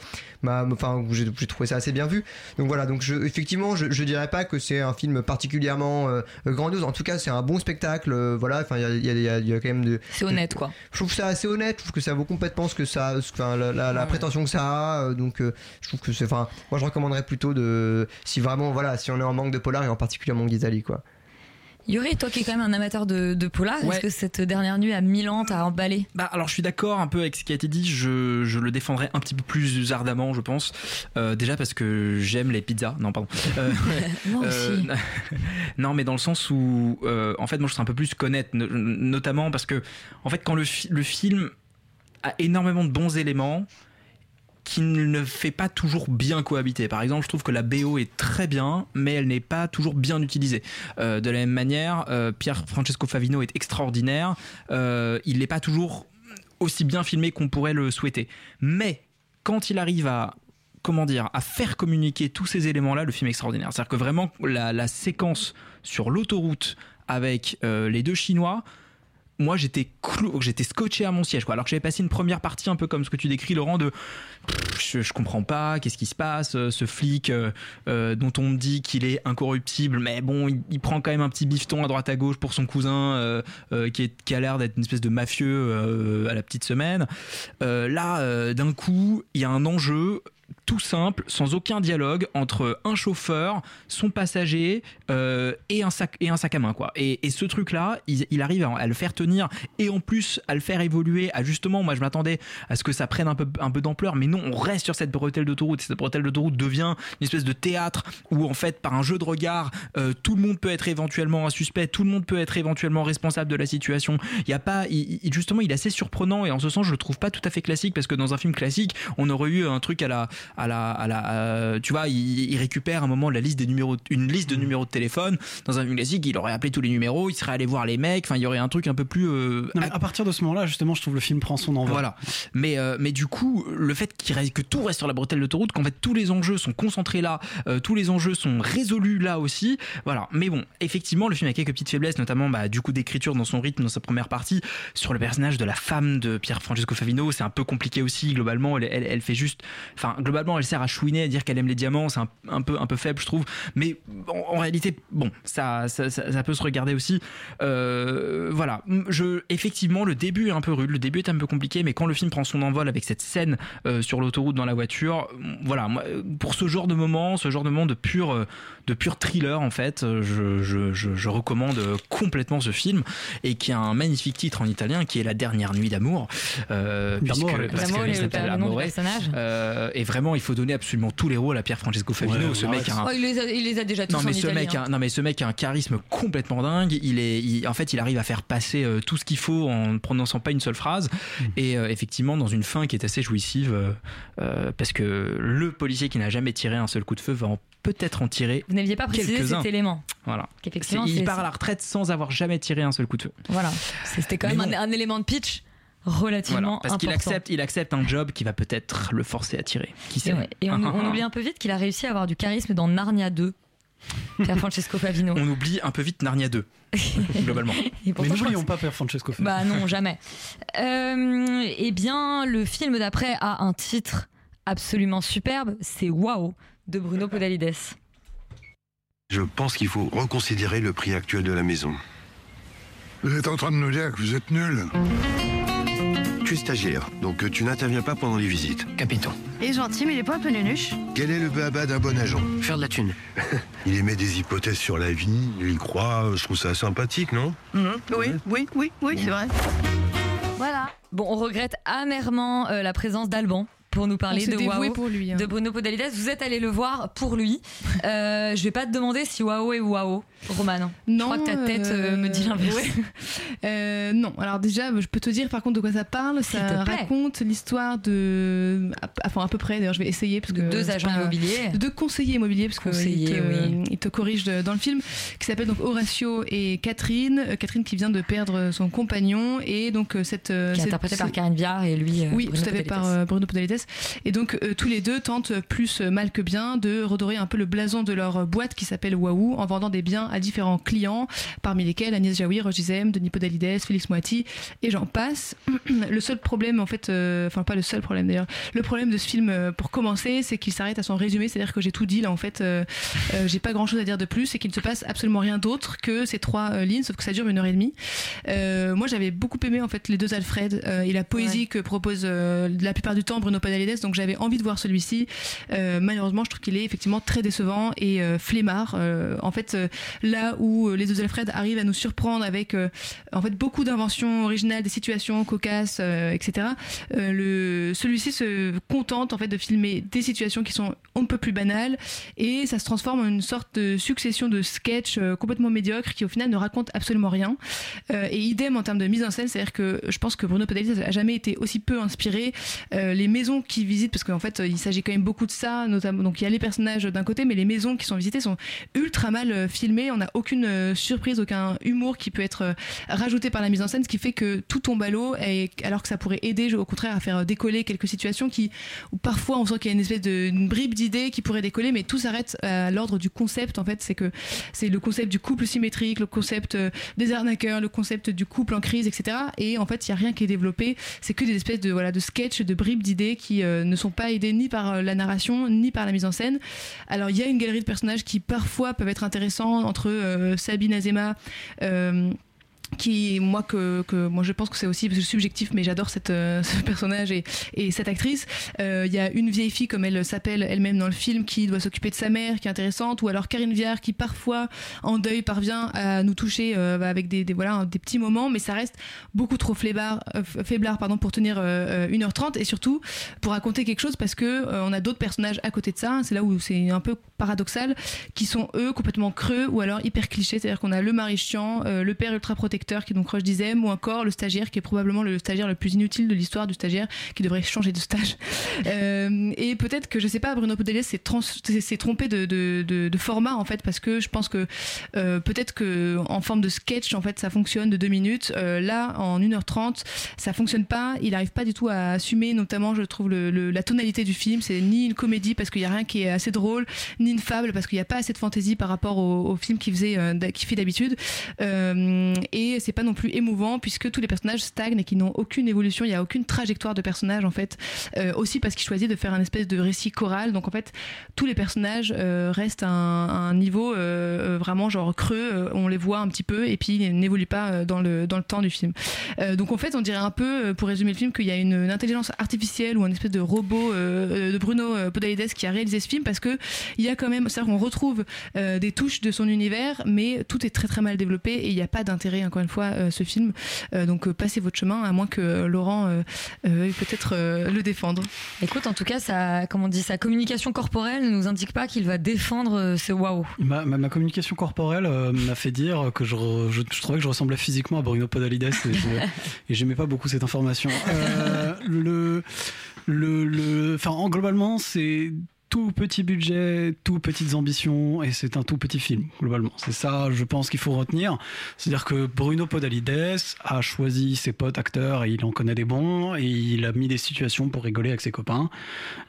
enfin j'ai trouvé ça assez bien vu. Donc voilà donc je, effectivement je, je dirais pas que c'est un film particulièrement euh, grandiose. En tout cas c'est un bon spectacle euh, voilà enfin il y a, y a quand même de C'est honnête quoi. je trouve ça assez honnête je trouve que ça vaut complètement ce que ça enfin la, la- la prétention que ça a euh, donc euh, je trouve que c'est enfin moi je recommanderais plutôt de si vraiment voilà si on est en manque de polar et en particulier en manque d'Italie quoi Yuri, toi qui es quand même un amateur de, de polar, Ouais. est-ce que cette dernière nuit à Milan t'a emballé? Bah alors je suis d'accord un peu avec ce qui a été dit, je, je le défendrai un petit peu plus ardemment je pense. Euh, déjà parce que j'aime les pizzas, non pardon. Euh, Moi euh, aussi. non mais dans le sens où en fait moi je suis un peu plus connaître, no- notamment parce que en fait quand le, fi- le film a énormément de bons éléments qui ne fait pas toujours bien cohabiter. Par exemple, je trouve que la BO est très bien, mais elle n'est pas toujours bien utilisée. Euh, de la même manière, euh, Pierre Francesco Favino est extraordinaire. Euh, il n'est pas toujours aussi bien filmé qu'on pourrait le souhaiter. Mais quand il arrive à comment dire, à faire communiquer tous ces éléments-là, le film est extraordinaire. C'est-à-dire que vraiment, la, séquence sur l'autoroute avec les deux Chinois, moi j'étais j'étais scotché à mon siège. Alors que j'avais passé une première partie un peu comme ce que tu décris Laurent de je, comprends pas qu'est-ce qui se passe euh, ce flic euh, euh, dont on me dit qu'il est incorruptible mais bon il, prend quand même un petit bifton à droite à gauche pour son cousin qui, est, qui a l'air d'être une espèce de mafieux à la petite semaine. Là d'un coup il y a un enjeu tout simple, sans aucun dialogue entre un chauffeur, son passager euh, et, un sac, et un sac à main. Quoi. Et, et ce truc-là, il, arrive à, le faire tenir et en plus à le faire évoluer. À justement, moi je m'attendais à ce que ça prenne un peu, un peu d'ampleur, mais non, on reste sur cette bretelle d'autoroute. Cette bretelle d'autoroute devient une espèce de théâtre où en fait, par un jeu de regard, euh, tout le monde peut être éventuellement un suspect, tout le monde peut être éventuellement responsable de la situation. Il y a pas, justement, il est assez surprenant et en ce sens, je le trouve pas tout à fait classique parce que dans un film classique, on aurait eu un truc à la, à la, à la, euh, tu vois, il, il récupère un moment la liste des numéros, une liste de numéros de téléphone. Dans un film classique, il aurait appelé tous les numéros, il serait allé voir les mecs. Enfin, il y aurait un truc un peu plus. euh, Non, à partir de ce moment-là, justement, je trouve le film prend son envol. voilà. Mais, euh, mais du coup, le fait qu'il reste, que tout reste sur la bretelle d'autoroute, qu'en fait tous les enjeux sont concentrés là, euh, tous les enjeux sont résolus là aussi. Voilà. Mais bon, effectivement, le film a quelques petites faiblesses, notamment bah, du coup d'écriture dans son rythme, dans sa première partie. Sur le personnage de la femme de Pierre Francesco Favino, c'est un peu compliqué aussi. Globalement, elle, elle, elle fait juste. Enfin, globalement, elle sert à chouiner, à dire qu'elle aime les diamants. C'est un, peu, un peu faible, je trouve. Mais en, réalité, bon, ça, ça, peut se regarder aussi. Euh, voilà. Je, effectivement, le début est un peu rude, le début est un peu compliqué, mais quand le film prend son envol avec cette scène euh, sur l'autoroute dans la voiture, voilà, pour ce genre de moment, ce genre de moment de pur, euh, de pur thriller, en fait, euh, je, je, je, je recommande complètement ce film et qui a un magnifique titre en italien qui est La dernière nuit d'amour. Euh. Euh, et vraiment, il faut donner absolument tous les rôles à Pierre Francesco Favino. Ouais, ce ouais, mec a un, Oh, il, les a, il les a déjà tous non mais en ce mec, a, non mais ce mec a un charisme complètement dingue. Il est, il- en fait, il arrive à faire passer euh, tout ce qu'il faut en ne prononçant pas une seule phrase. Et euh, effectivement, dans une fin qui est assez jouissive, euh, euh, parce que le policier qui n'a jamais tiré un seul coup de feu va en- peut-être en tirer. Vous n'aviez pas précisé cet élément. Voilà. Il part à la retraite sans avoir jamais tiré un seul coup de feu. Voilà. C'était quand même un, un élément de pitch relativement Voilà. Parce qu'il accepte, il accepte un job qui va peut-être le forcer à tirer. Qui sait. Et on, on oublie un peu vite qu'il a réussi à avoir du charisme dans Narnia 2. Pierre Francesco Favino. On oublie un peu vite Narnia 2, globalement. Et Mais n'oublions pas Père Francesco Favino. Bah non, jamais. Euh, eh bien, le film d'après a un titre absolument superbe, c'est Wow de Bruno Podalides. Je pense qu'il faut reconsidérer le prix actuel de la maison. Vous êtes en train de nous dire que vous êtes nul Tu es stagiaire, donc tu n'interviens pas pendant les visites. Capitaine. Il est gentil, mais il est pas un peu nunuche. Quel est le béaba d'un bon agent Faire de la thune. Il émet des hypothèses sur la vie, il y croit, je trouve ça sympathique, non? Mhm. Oui, oui, oui, oui, c'est vrai. Voilà. Bon, on regrette amèrement euh, la présence d'Alban pour nous parler de pour lui, hein. de Bruno Podalides. Vous êtes allé le voir pour lui. Euh, je vais pas te demander si Wow est Wow, Roman. Non, je crois que ta tête euh, me dit l'inverse. ouais. Euh, non, alors déjà, je peux te dire par contre de quoi ça parle. Ça raconte l'histoire de. Enfin, à peu près, d'ailleurs, je vais essayer. Parce De que deux agents pas- immobiliers. De deux conseillers immobiliers, parce qu'il Conseillers, te, oui. il te corrige dans le film, qui s'appelle donc Horatio et Catherine. Euh, Catherine qui vient de perdre son compagnon. Et donc, euh, cette. euh, Qui est cette- interprété par Karine Viard et lui. euh, oui, Bruno tout à fait, par euh, Bruno Podalides. Et donc, euh, tous les deux tentent plus mal que bien de redorer un peu le blason de leur boîte qui s'appelle Wahoo en vendant des biens à différents clients, parmi lesquels Agnès Jaoui, Roger Zem, Denis Podalides, Félix Moati, et j'en passe. le seul problème, en fait, euh, enfin, pas le seul problème d'ailleurs, le problème de ce film, euh, pour commencer, c'est qu'il s'arrête à son résumé, c'est-à-dire que j'ai tout dit là, en fait, j'ai pas grand-chose à dire de plus, et qu'il ne se passe absolument rien d'autre que ces trois lignes, sauf que ça dure une heure et demie. Euh, moi, j'avais beaucoup aimé en fait les deux Alfred euh, et la poésie que propose euh, la plupart du temps Bruno Donc j'avais envie de voir celui-ci. Euh, malheureusement, je trouve qu'il est effectivement très décevant et euh, flemmard. Euh, en fait, euh, là où les deux Alfred arrivent à nous surprendre avec en fait beaucoup d'inventions originales, des situations cocasses, etc. celui-ci se contente en fait de filmer des situations qui sont on ne peut plus banales et ça se transforme en une sorte de succession de sketchs complètement médiocres qui au final ne racontent absolument rien. Et idem en termes de mise en scène, c'est-à-dire que je pense que Bruno Podalides a jamais été aussi peu inspiré. Les maisons qui visitent, parce qu'en fait, il s'agit quand même beaucoup de ça, notamment. Donc, il y a les personnages d'un côté, mais les maisons qui sont visitées sont ultra mal euh, filmées. On n'a aucune euh, surprise, aucun humour qui peut être euh, rajouté par la mise en scène, ce qui fait que tout tombe à l'eau, et alors que ça pourrait aider, au contraire, à faire décoller quelques situations qui, où parfois, on sent qu'il y a une espèce de bribe d'idées qui pourrait décoller, mais tout s'arrête à l'ordre du concept. En fait, c'est que c'est le concept du couple symétrique, le concept euh, des arnaqueurs, le concept du couple en crise, etc. Et en fait, il y a rien qui est développé. C'est que des espèces de voilà de sketchs, de bribes d'idées qui euh, ne sont pas aidées ni par euh, la narration ni par la mise en scène. Alors, il y a une galerie de personnages qui parfois peuvent être intéressants entre euh, Sabine Azema. Qui moi que, que moi je pense que c'est aussi subjectif mais j'adore cette euh, ce personnage et, et cette actrice. Euh, il y a une vieille fille comme elle s'appelle elle-même dans le film qui doit s'occuper de sa mère qui est intéressante ou alors Karine Viard qui parfois en deuil parvient à nous toucher euh, avec des, voilà des petits moments mais ça reste beaucoup trop faiblard pardon pour tenir euh, euh, 1h30 et surtout pour raconter quelque chose parce que on a d'autres personnages à côté de ça. C'est là où c'est un peu paradoxal qui sont eux complètement creux ou alors hyper clichés. C'est-à-dire qu'on a le mari chiant le père ultra protecteur qui est donc Roche Dizem ou encore le stagiaire qui est probablement le stagiaire le plus inutile de l'histoire du stagiaire qui devrait changer de stage. Euh, et peut-être que je sais pas Bruno Podalides s'est trompé de, de, de- de format en fait parce que je pense que euh, peut-être que en forme de sketch en fait ça fonctionne de deux minutes. Euh, là en 1h30 ça fonctionne pas. Il arrive pas du tout à assumer notamment je trouve le, le- la tonalité du film. C'est ni une comédie parce qu'il y a rien qui est assez drôle ni une fable parce qu'il n'y a pas assez de fantaisie par rapport au, au film qu'il faisait qu'il fait d'habitude. Euh, et c'est pas non plus émouvant puisque tous les personnages stagnent et qui n'ont aucune évolution. Il y a aucune trajectoire de personnage en fait. Euh, aussi parce qu'il choisit de faire un espèce de récit choral. Donc en fait tous les personnages euh, restent à un, niveau euh, vraiment genre creux. On les voit un petit peu et puis ils n'évoluent pas dans le, dans le temps du film. Donc en fait on dirait un peu pour résumer le film qu'il y a une, intelligence artificielle ou un espèce de robot de Bruno Podalides qui a réalisé ce film parce que il y a quand même c'est-à-dire qu'on retrouve des touches de son univers mais tout est très très mal développé et il n'y a pas d'intérêt encore une fois euh, ce film Euh, donc euh, passez votre chemin à moins que euh, Laurent euh, euh, veuille peut-être euh, le défendre Écoute, en tout cas, sa, comment on dit, sa communication corporelle ne nous indique pas qu'il va défendre euh, ce waouh. Ma, ma- ma communication corporelle euh, m'a fait dire que je, re- je, je trouvais que je ressemblais physiquement à Bruno Podalides et je- et j'aimais pas beaucoup cette information. Euh, le, le, le, enfin, en- globalement, c'est tout petit budget, tout petites ambitions, et c'est un tout petit film, globalement. C'est ça, je pense, qu'il faut retenir. C'est-à-dire que Bruno Podalides a choisi ses potes acteurs, et il en connaît des bons, et il a mis des situations pour rigoler avec ses copains.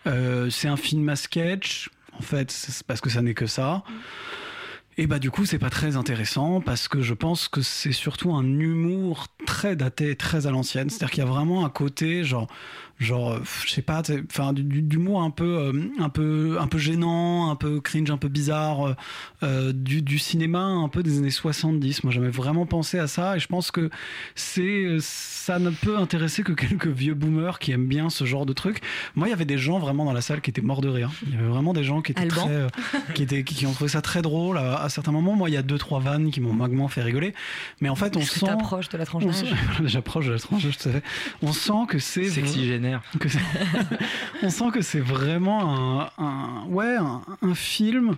Euh, c'est un film à sketch, en fait, parce que ça n'est que ça. Et bah du coup c'est pas très intéressant parce que je pense que c'est surtout un humour très daté, très à l'ancienne. C'est-à-dire qu'il y a vraiment un côté genre genre euh, je sais pas, enfin d'humour un peu euh, un peu un peu gênant, un peu cringe, un peu bizarre euh, du, du cinéma un peu des années 70. Moi j'avais vraiment pensé à ça et je pense que c'est ça ne peut intéresser que quelques vieux boomers qui aiment bien ce genre de truc. Moi il y avait des gens vraiment dans la salle qui étaient morts de rire. Il y avait vraiment des gens qui étaient Alban. très euh, qui, étaient, qui ont trouvé ça très drôle à, à certains moments. Moi, il y a deux, trois vannes qui m'ont vaguement fait rigoler. Mais en fait, on sent. t'approches de la tranche on d'âge sent- J'approche de la tranche d'âge, tout à fait. On sent que c'est. Sexygénaire. que on sent que c'est vraiment un, un- ouais, un, un film,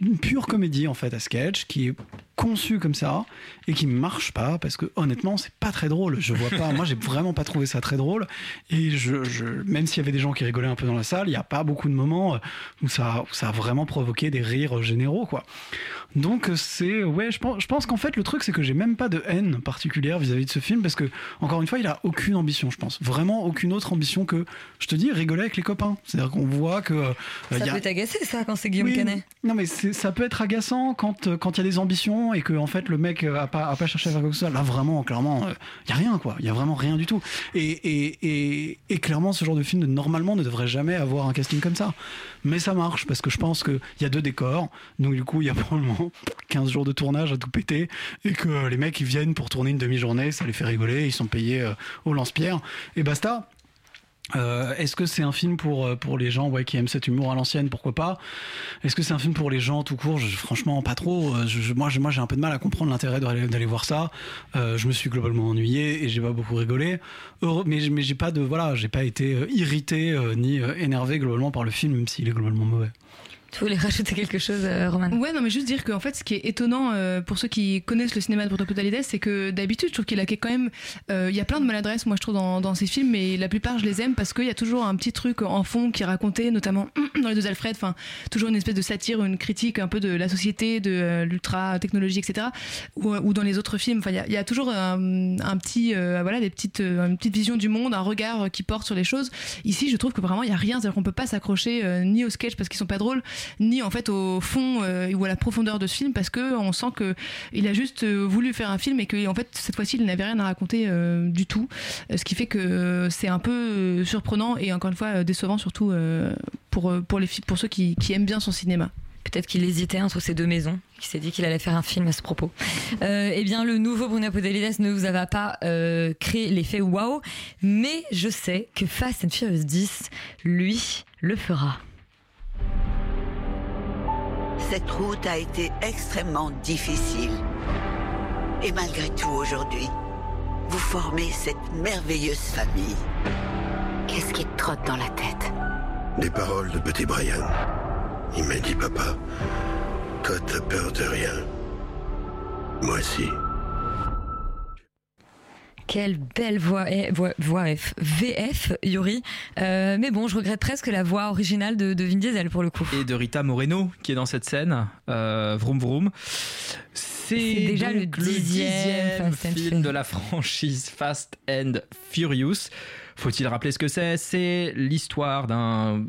une pure comédie en fait à sketch qui est conçu comme ça et qui marche pas parce que honnêtement c'est pas très drôle. Je vois pas. Moi j'ai vraiment pas trouvé ça très drôle. Et je, je- même s'il y avait des gens qui rigolaient un peu dans la salle il y a pas beaucoup de moments euh, où ça, où ça a vraiment provoqué des rires généraux quoi. Donc euh, c'est ouais je pense, je pense qu'en fait le truc c'est que j'ai même pas de haine particulière vis-à-vis de ce film parce que encore une fois il a aucune ambition je pense. Vraiment aucune autre ambition que je te dis rigoler avec les copains. C'est à dire qu'on voit que euh, Ça y a- peut t'agacer, ça, quand c'est Guillaume oui, Canet. Non, mais ça peut être agaçant quand quand il y a des ambitions et que fait le mec euh, a pas cherché à faire quoi que ce. Là vraiment, clairement, il y a rien quoi. Il y a vraiment rien du tout. Et, et clairement, ce genre de film normalement ne devrait jamais avoir un casting comme ça. Mais ça marche parce que je pense qu'il y a deux décors. Donc du coup, il y a probablement 15 jours de tournage à tout péter et que les mecs ils viennent pour tourner une demi-journée, ça les fait rigoler, ils sont payés euh, au lance-pierre et basta. Euh, Est-ce que c'est un film pour, euh, pour les gens ouais, qui aiment cet humour à l'ancienne Pourquoi pas? Est-ce que c'est un film pour les gens tout court? Franchement, pas trop. Euh, je- je- moi, j'ai un peu de mal à comprendre l'intérêt d'aller voir ça. Je me suis globalement ennuyé et j'ai pas beaucoup rigolé. Mais mais j'ai pas de voilà, j'ai pas été irrité ni énervé globalement par le film, même s'il est globalement mauvais. Tu voulais rajouter quelque chose, euh, Roman? Ouais, non, mais juste dire qu'en fait, ce qui est étonnant euh, pour ceux qui connaissent le cinéma de Bruno Podalides, c'est que d'habitude, je trouve qu'il a quand même. euh, Il y a plein de maladresses, moi, je trouve, dans, dans ses films, mais la plupart, je les aime parce qu'il y a toujours un petit truc en fond qui est raconté, notamment dans les deux Alfred, enfin, toujours une espèce de satire, une critique un peu de la société, de euh, l'ultra-technologie, etc. Ou, ou dans les autres films, enfin, il y a- y, a toujours un, un petit. euh, voilà, des petites, euh, une petite vision du monde, un regard euh, qui porte sur les choses. Ici, je trouve que vraiment, il n'y a rien, c'est-à-dire qu'on peut pas s'accrocher euh, ni au sketch parce qu'ils sont pas drôles, ni en fait au fond euh, ou à la profondeur de ce film parce que on sent que il a juste euh, voulu faire un film et que en fait cette fois-ci il n'avait rien à raconter euh, du tout ce qui fait que c'est un peu surprenant et encore une fois décevant surtout pour pour les pour ceux qui, aiment bien son cinéma Peut-être qu'il hésitait entre ces deux maisons, qu'il s'est dit qu'il allait faire un film à ce propos. Eh bien, le nouveau Bruno Podalides ne vous a pas créé l'effet waouh, mais je sais que Fast and Furious 10, lui, le fera. Cette route a été extrêmement difficile. Et malgré tout, aujourd'hui, vous formez cette merveilleuse famille. Qu'est-ce qui te trotte dans la tête? Les paroles de petit Brian. Il m'a dit, papa, toi t'as peur de rien. Moi aussi. Quelle belle voix, voix, voix F, VF, Yuri. Euh, mais bon, je regrette presque la voix originale de, de Vin Diesel pour le coup. Et de Rita Moreno qui est dans cette scène, euh, Vroom Vroom. C'est déjà le dixième Fast and film de la franchise Fast and Furious. Faut-il rappeler ce que c'est? C'est l'histoire d'un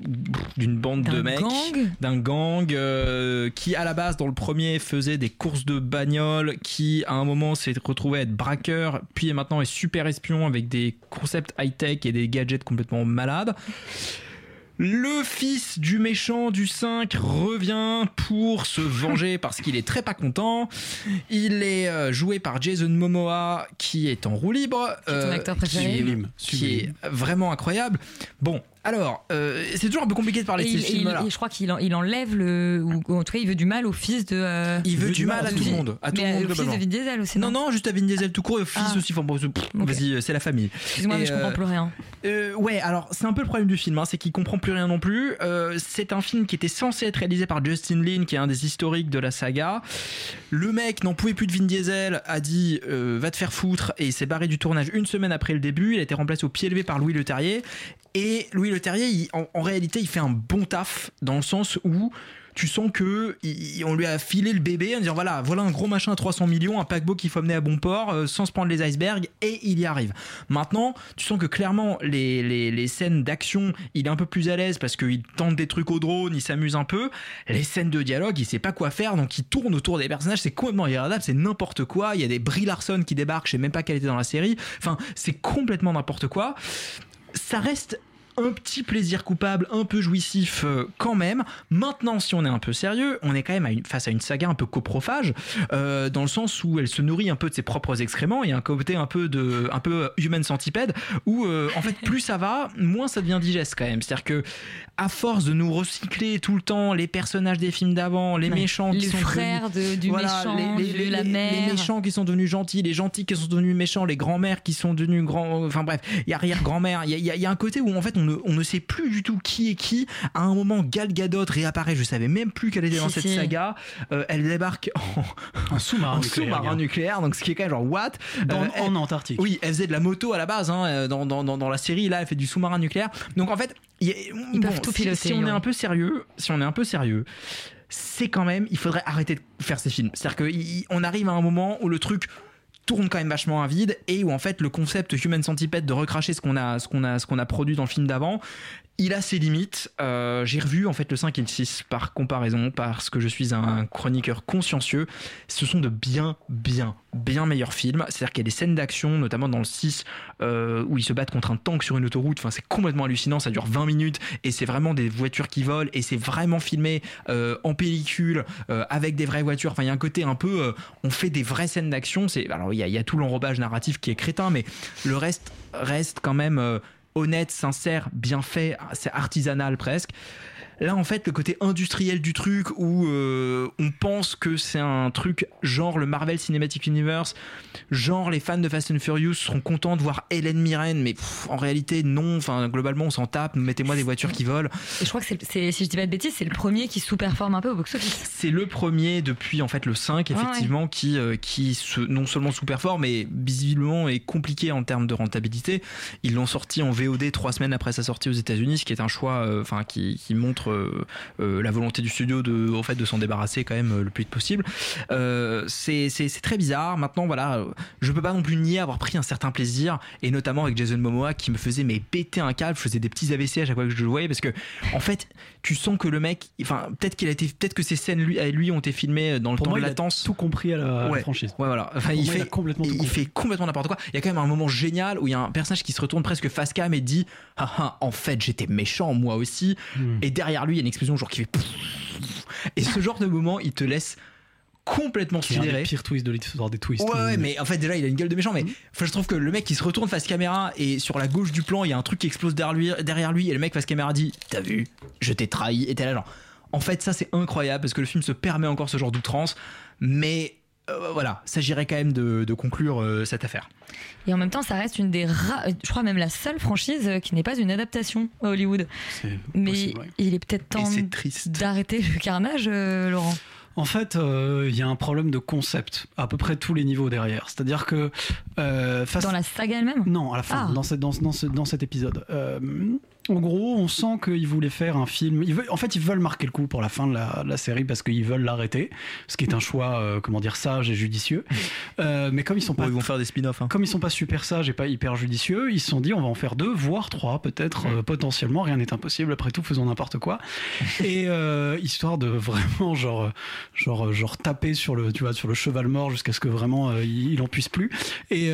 d'une bande de D'un mecs, gang? d'un gang euh, qui à la base dans le premier faisait des courses de bagnole, qui à un moment s'est retrouvé à être braqueur, puis maintenant est super espion avec des concepts high tech et des gadgets complètement malades. Le fils du méchant du 5 revient pour se venger parce qu'il est très pas content. Il est euh, joué par Jason Momoa qui est en roue libre. C'est ton acteur préféré qui est- qui est vraiment incroyable. Bon, alors, euh, c'est toujours un peu compliqué de parler Et de ces films-là. et je crois qu'il en- il enlève le. Ou en tout cas, il veut du mal au fils de. euh, Il veut du mal à tout le monde, à tout le monde au fils de globalement. Vin Diesel aussi. Non, non, juste à Vin Diesel tout court et au fils Ah. aussi. Enfin, bon. Vas-y, c'est la famille. Excuse-moi, mais je comprends euh, plus rien. Euh, ouais, alors c'est un peu le problème du film, hein, c'est qu'il comprend plus rien non plus. Euh, c'est un film qui était censé être réalisé par Justin Lin, qui est un des historiques de la saga. Le mec n'en pouvait plus de Vin Diesel, a dit euh, va te faire foutre et il s'est barré du tournage une semaine après le début. Il a été remplacé au pied levé par Louis Leterrier. Et Louis Leterrier, il- en, réalité, il fait un bon taf dans le sens où tu sens que on lui a filé le bébé en disant voilà voilà un gros machin à 300 millions un paquebot qu'il faut mener à bon port euh, sans se prendre les icebergs et il y arrive. Maintenant tu sens que clairement les, les, les scènes d'action il est un peu plus à l'aise parce qu'il tente des trucs au drone il s'amuse un peu. Les scènes de dialogue il sait pas quoi faire donc il tourne autour des personnages c'est complètement irréalisable c'est n'importe quoi. Il y a des Brie Larson qui débarquent je sais même pas qu'elle était dans la série. Enfin c'est complètement n'importe quoi. Ça reste un petit plaisir coupable, un peu jouissif euh, quand même. Maintenant, si on est un peu sérieux, on est quand même à une- face à une saga un peu coprophage, euh, dans le sens où elle se nourrit un peu de ses propres excréments. Il y a un côté un peu de, un peu human centipede, où euh, en fait plus ça va, moins ça devient digeste quand même. C'est-à-dire que à force de nous recycler tout le temps les personnages des films d'avant, les Ouais. méchants qui Les sont frères devenus- de- du Voilà, méchant, les, de la mère. les méchants qui sont devenus gentils, les gentils qui sont devenus méchants, les grands-mères qui sont devenus grands. Enfin bref, il y a arrière-grand-mère. Il y a, il y y a un côté où en fait on ne, on ne sait plus du tout qui est qui. À un moment, Gal Gadot réapparaît. Je savais même plus qu'elle était dans Si, cette si. saga. Euh, elle débarque en, sous-marin nucléaire. Donc ce qui est quand même genre what? Dans- Euh, en Antarctique. Oui, elle faisait de la moto à la base. hein, euh, dans, dans, dans, dans la série, là, elle fait du sous-marin nucléaire. Donc en fait, il y a- Ils bon, peuvent tout si- piloter, Si, on est ouais. un peu sérieux, si on est un peu sérieux, c'est quand même, il faudrait arrêter de faire ces films. C'est-à-dire qu'on arrive à un moment où le truc tourne quand même vachement à vide et où en fait le concept Human Centipede de recracher ce qu'on a, ce qu'on produit dans le film d'avant, il a ses limites. Euh, J'ai revu en fait le 5 et le 6 par comparaison parce que je suis un chroniqueur consciencieux. Ce sont de bien, bien, bien meilleurs films. C'est-à-dire qu'il y a des scènes d'action, notamment dans le 6, euh, où ils se battent contre un tank sur une autoroute. Enfin, c'est complètement hallucinant. Ça dure 20 minutes et c'est vraiment des voitures qui volent et c'est vraiment filmé euh, en pellicule euh, avec des vraies voitures. Enfin, il y a un côté un peu, on fait des vraies scènes d'action. C'est alors il y, y a tout l'enrobage narratif qui est crétin, mais le reste reste quand même honnête, sincère, bien fait. C'est artisanal presque. Là, en fait, le côté industriel du truc où euh, on pense que c'est un truc genre le Marvel Cinematic Universe, genre les fans de Fast and Furious seront contents de voir Hélène Mirren, mais pff, en réalité, non. Enfin, globalement, on s'en tape. Mettez-moi des voitures qui volent. Et je crois que c'est, si je dis pas de bêtises, c'est le premier qui sous-performe un peu au box-office. C'est le premier depuis en fait le 5 Ouais, effectivement qui euh, qui se, non seulement sous-performe mais visiblement est compliqué en termes de rentabilité. Ils l'ont sorti en VOD trois semaines après sa sortie aux États-Unis, ce qui est un choix euh, qui montre euh, euh, la volonté du studio de en fait de s'en débarrasser quand même euh, le plus vite possible. C'est très bizarre. Maintenant voilà, je peux pas non plus nier avoir pris un certain plaisir et notamment avec Jason Momoa qui me faisait mais péter un câble, je faisais des petits AVC à chaque fois que je le voyais parce que en fait tu sens que le mec, enfin peut-être qu'il a été, peut-être que ces scènes lui, à lui ont été filmées dans le Pour temps moi, de il a latence. tout compris à la, Ouais. franchise. Ouais, voilà. Enfin, il, moi, fait, il a complètement il fait complètement n'importe quoi. Il y a quand même un moment génial où il y a un personnage qui se retourne presque face cam et dit ah, ah, en fait j'étais méchant moi aussi. Hmm. Et derrière lui il y a une explosion genre qui fait et ce genre de moment il te laisse complètement sidéré. pires twists de l'histoire des twists. Ouais, ouais, mais en fait, déjà, il a une gueule de méchant. Mais enfin, je trouve que le mec qui se retourne face caméra et sur la gauche du plan, il y a un truc qui explose derrière lui, derrière lui et le mec face caméra dit T'as vu, je t'ai trahi. Et t'es là, genre. En fait, ça, c'est incroyable parce que le film se permet encore ce genre d'outrance. Mais euh, voilà, s'agirait quand même de, de conclure euh, cette affaire. Et en même temps, ça reste une des rares, je crois même la seule franchise euh, qui n'est pas une adaptation à Hollywood. Mais possible, ouais. il est peut-être temps d'arrêter le carnage, euh, Laurent. En fait, euh, il y a un problème de concept à peu près tous les niveaux derrière. C'est-à-dire que euh, face- Dans la saga elle-même? Non, à la fin, Ah. dans, cette- dans, dans ce- dans cet épisode. En gros, on sent qu'ils voulaient faire un film. Ils veulent- en fait, ils veulent marquer le coup pour la fin de la, de la série parce qu'ils veulent l'arrêter, ce qui est un choix, euh, comment dire, sage et judicieux. Euh, mais comme ils sont pas, ils vont faire des spin-offs. hein. comme ils sont pas super sages et pas hyper judicieux, ils se sont dit on va en faire deux, voire trois, peut-être euh, potentiellement. Rien n'est impossible. Après tout, faisons n'importe quoi. et histoire de vraiment genre, genre, genre taper sur le, tu vois, sur le cheval mort jusqu'à ce que vraiment il, il en puisse plus. Et,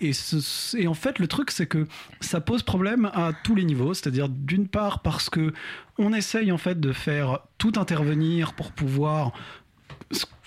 et, ce- et en fait, le truc, c'est que ça pose problème à tous les niveaux. C'est-à-dire, d'une part, parce que on essaye en fait de faire tout intervenir pour pouvoir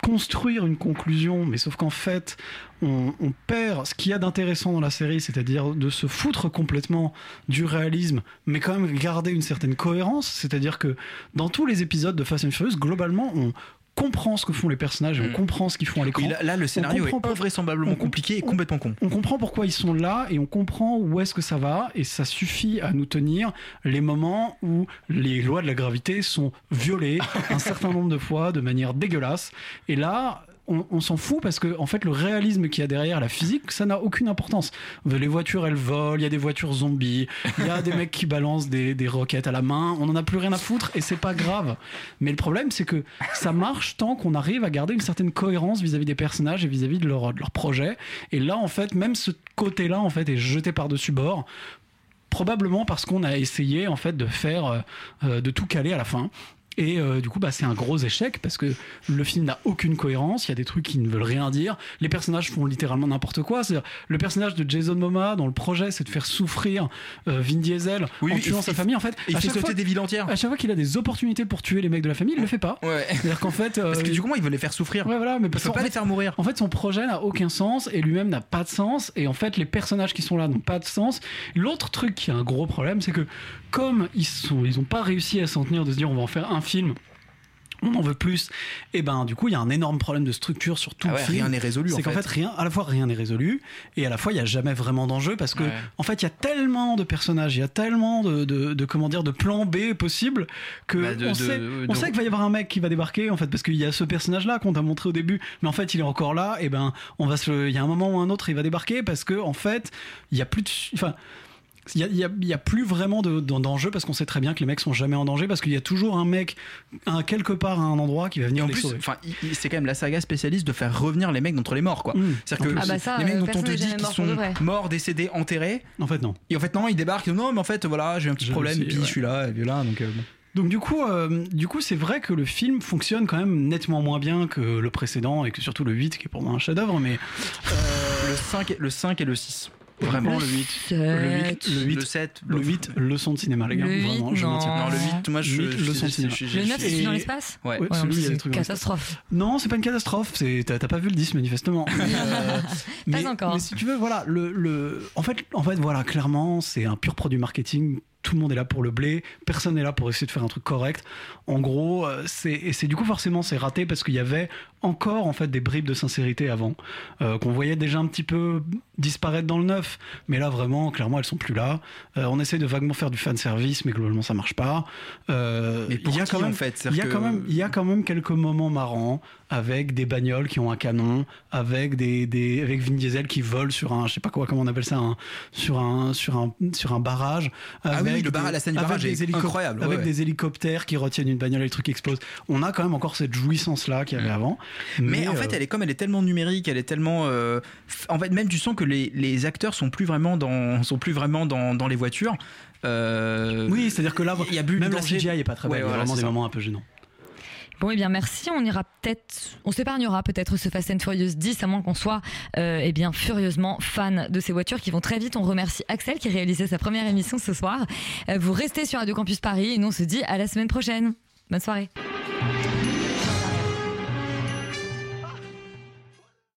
construire une conclusion, mais sauf qu'en fait, on, on perd ce qu'il y a d'intéressant dans la série, c'est-à-dire de se foutre complètement du réalisme, mais quand même garder une certaine cohérence. C'est-à-dire que dans tous les épisodes de Fast and Furious, globalement, on comprend ce que font les personnages et on comprend ce qu'ils font à l'écran. Là, là, le scénario est pas- invraisemblablement on- compliqué et complètement con. on comprend pourquoi ils sont là et on comprend où est-ce que ça va et ça suffit à nous tenir les moments où les lois de la gravité sont violées un certain nombre de fois de manière dégueulasse et là on, s'en fout parce que en fait le réalisme qu'il y a derrière la physique ça n'a aucune importance. Les voitures elles volent il y a des voitures zombies il y a des mecs qui balancent des, roquettes à la main on en a plus rien à foutre et c'est pas grave. Mais le problème c'est que ça marche tant qu'on arrive à garder une certaine cohérence vis-à-vis des personnages et vis-à-vis de leur, projet. Et là en fait même ce côté là en fait est jeté par dessus bord probablement parce qu'on a essayé en fait de faire euh, euh, de tout caler à la fin et euh, du coup, bah, c'est un gros échec parce que le film n'a aucune cohérence. Il y a des trucs qui ne veulent rien dire. Les personnages font littéralement n'importe quoi. C'est-à-dire, le personnage de Jason Momoa dans le projet, c'est de faire souffrir euh, Vin Diesel Oui, en oui, tuant il sa famille. En fait, il fait sauter fois- des villes entières. À chaque fois qu'il a des opportunités pour tuer les mecs de la famille, il le fait pas. Ouais. C'est-à-dire qu'en fait, euh, Parce que du coup, il veut les faire souffrir. Ouais, voilà, mais il parce peut qu'en pas fait- les faire mourir. En fait, son projet n'a aucun sens et lui-même n'a pas de sens. Et en fait, les personnages qui sont là n'ont pas de sens. L'autre truc qui a un gros problème, c'est que comme ils sont, ils ont pas réussi à s'en tenir de se dire on va en faire un film. On en veut plus, et ben du coup il y a un énorme problème de structure sur tout Ah le film. rien n'est résolu, C'est qu'en fait. fait rien, à la fois rien n'est résolu, et à la fois il y a jamais vraiment d'enjeu parce que Ouais. en fait il y a tellement de personnages, il y a tellement de, de, de, comment dire de plans B possibles que Bah, de- on de- sait, de- on sait qu'il va y avoir un mec qui va débarquer en fait parce qu'il y a ce personnage là qu'on t'a montré au début, mais en fait il est encore là, et ben on va se, il y a un moment ou un autre il va débarquer parce que en fait il y a plus de, enfin il y a, plus vraiment de- d'en- d'enjeu parce qu'on sait très bien que les mecs sont jamais en danger parce qu'il y a toujours un mec un, quelque part à un endroit qui va venir En les plus, sauver. enfin, c'est quand même la saga spécialiste de faire revenir les mecs d'entre les morts, quoi. Mm. C'est-à-dire que En plus. Ah bah ça, les mecs euh, dont on te dit qu'ils sont morts, décédés, enterrés. En fait non. Et en fait non, ils débarquent. Non, mais en fait voilà, j'ai un petit problème, et puis ouais. je suis là, et puis là, donc. euh, bon. Donc du coup, euh, du coup, c'est vrai que le film fonctionne quand même nettement moins bien que le précédent et que surtout le 8 qui est pour moi un chef-d'œuvre, mais Le 5, et- le 5 et le 6. Vraiment le le 8. 8, le 8, le 8, Le 7. le 8, leçon de cinéma les gars. Le Vraiment, 8, je non. le 8, moi je. Le huit, je- leçon de je- cinéma. je- je- Le 9, c'est celui dans l'espace Ouais. Ouais, Ouais, celui, il y a c'est des trucs dans l'espace. catastrophe. Non, c'est pas une catastrophe. C'est t'as pas vu le 10 manifestement. Mais, euh, mais- encore. Mais si tu veux, voilà, le, le, en fait, en fait, voilà, clairement, c'est un pur produit marketing. Tout le monde est là pour le blé, personne n'est là pour essayer de faire un truc correct. En gros, euh, c'est et c'est du coup forcément c'est raté parce qu'il y avait encore en fait des bribes de sincérité avant euh, qu'on voyait déjà un petit peu disparaître dans le neuf, mais là vraiment clairement elles sont plus là. Euh, on essaie de vaguement faire du fan service, mais globalement ça marche pas. Euh, Mais pour il y a qui, quand en même, fait? Il y a C'est-à-dire quand même, il y a quand même quelques moments marrants avec des bagnoles qui ont un canon, avec des, des avec Vin Diesel qui vole sur un, je sais pas quoi, comment on appelle ça, un, sur un sur un sur un barrage. Ah oui, avec le barrage, des- la scène du avec barrage est incroyable, avec ouais. des hélicoptères qui retiennent une bagnole et le truc explose. On a quand même encore cette jouissance là qu'il y avait avant. Mais, en fait, euh, elle est comme elle est tellement numérique, elle est tellement. euh, en fait, même tu sens que les, les acteurs sont plus vraiment dans, sont plus vraiment dans, dans les voitures. Euh, oui, c'est-à-dire que là, il y a même la. CGI est pas très belle. Ouais, il y a vraiment des ça. moments un peu gênants. Bon, eh bien, merci. On ira peut-être, on s'épargnera peut-être ce Fast and Furious 10, à moins qu'on soit, euh, eh bien, furieusement fan de ces voitures qui vont très vite. On remercie Axel qui réalisait sa première émission ce soir. Euh, vous restez sur Radio Campus Paris et nous on se dit à la semaine prochaine. Bonne soirée.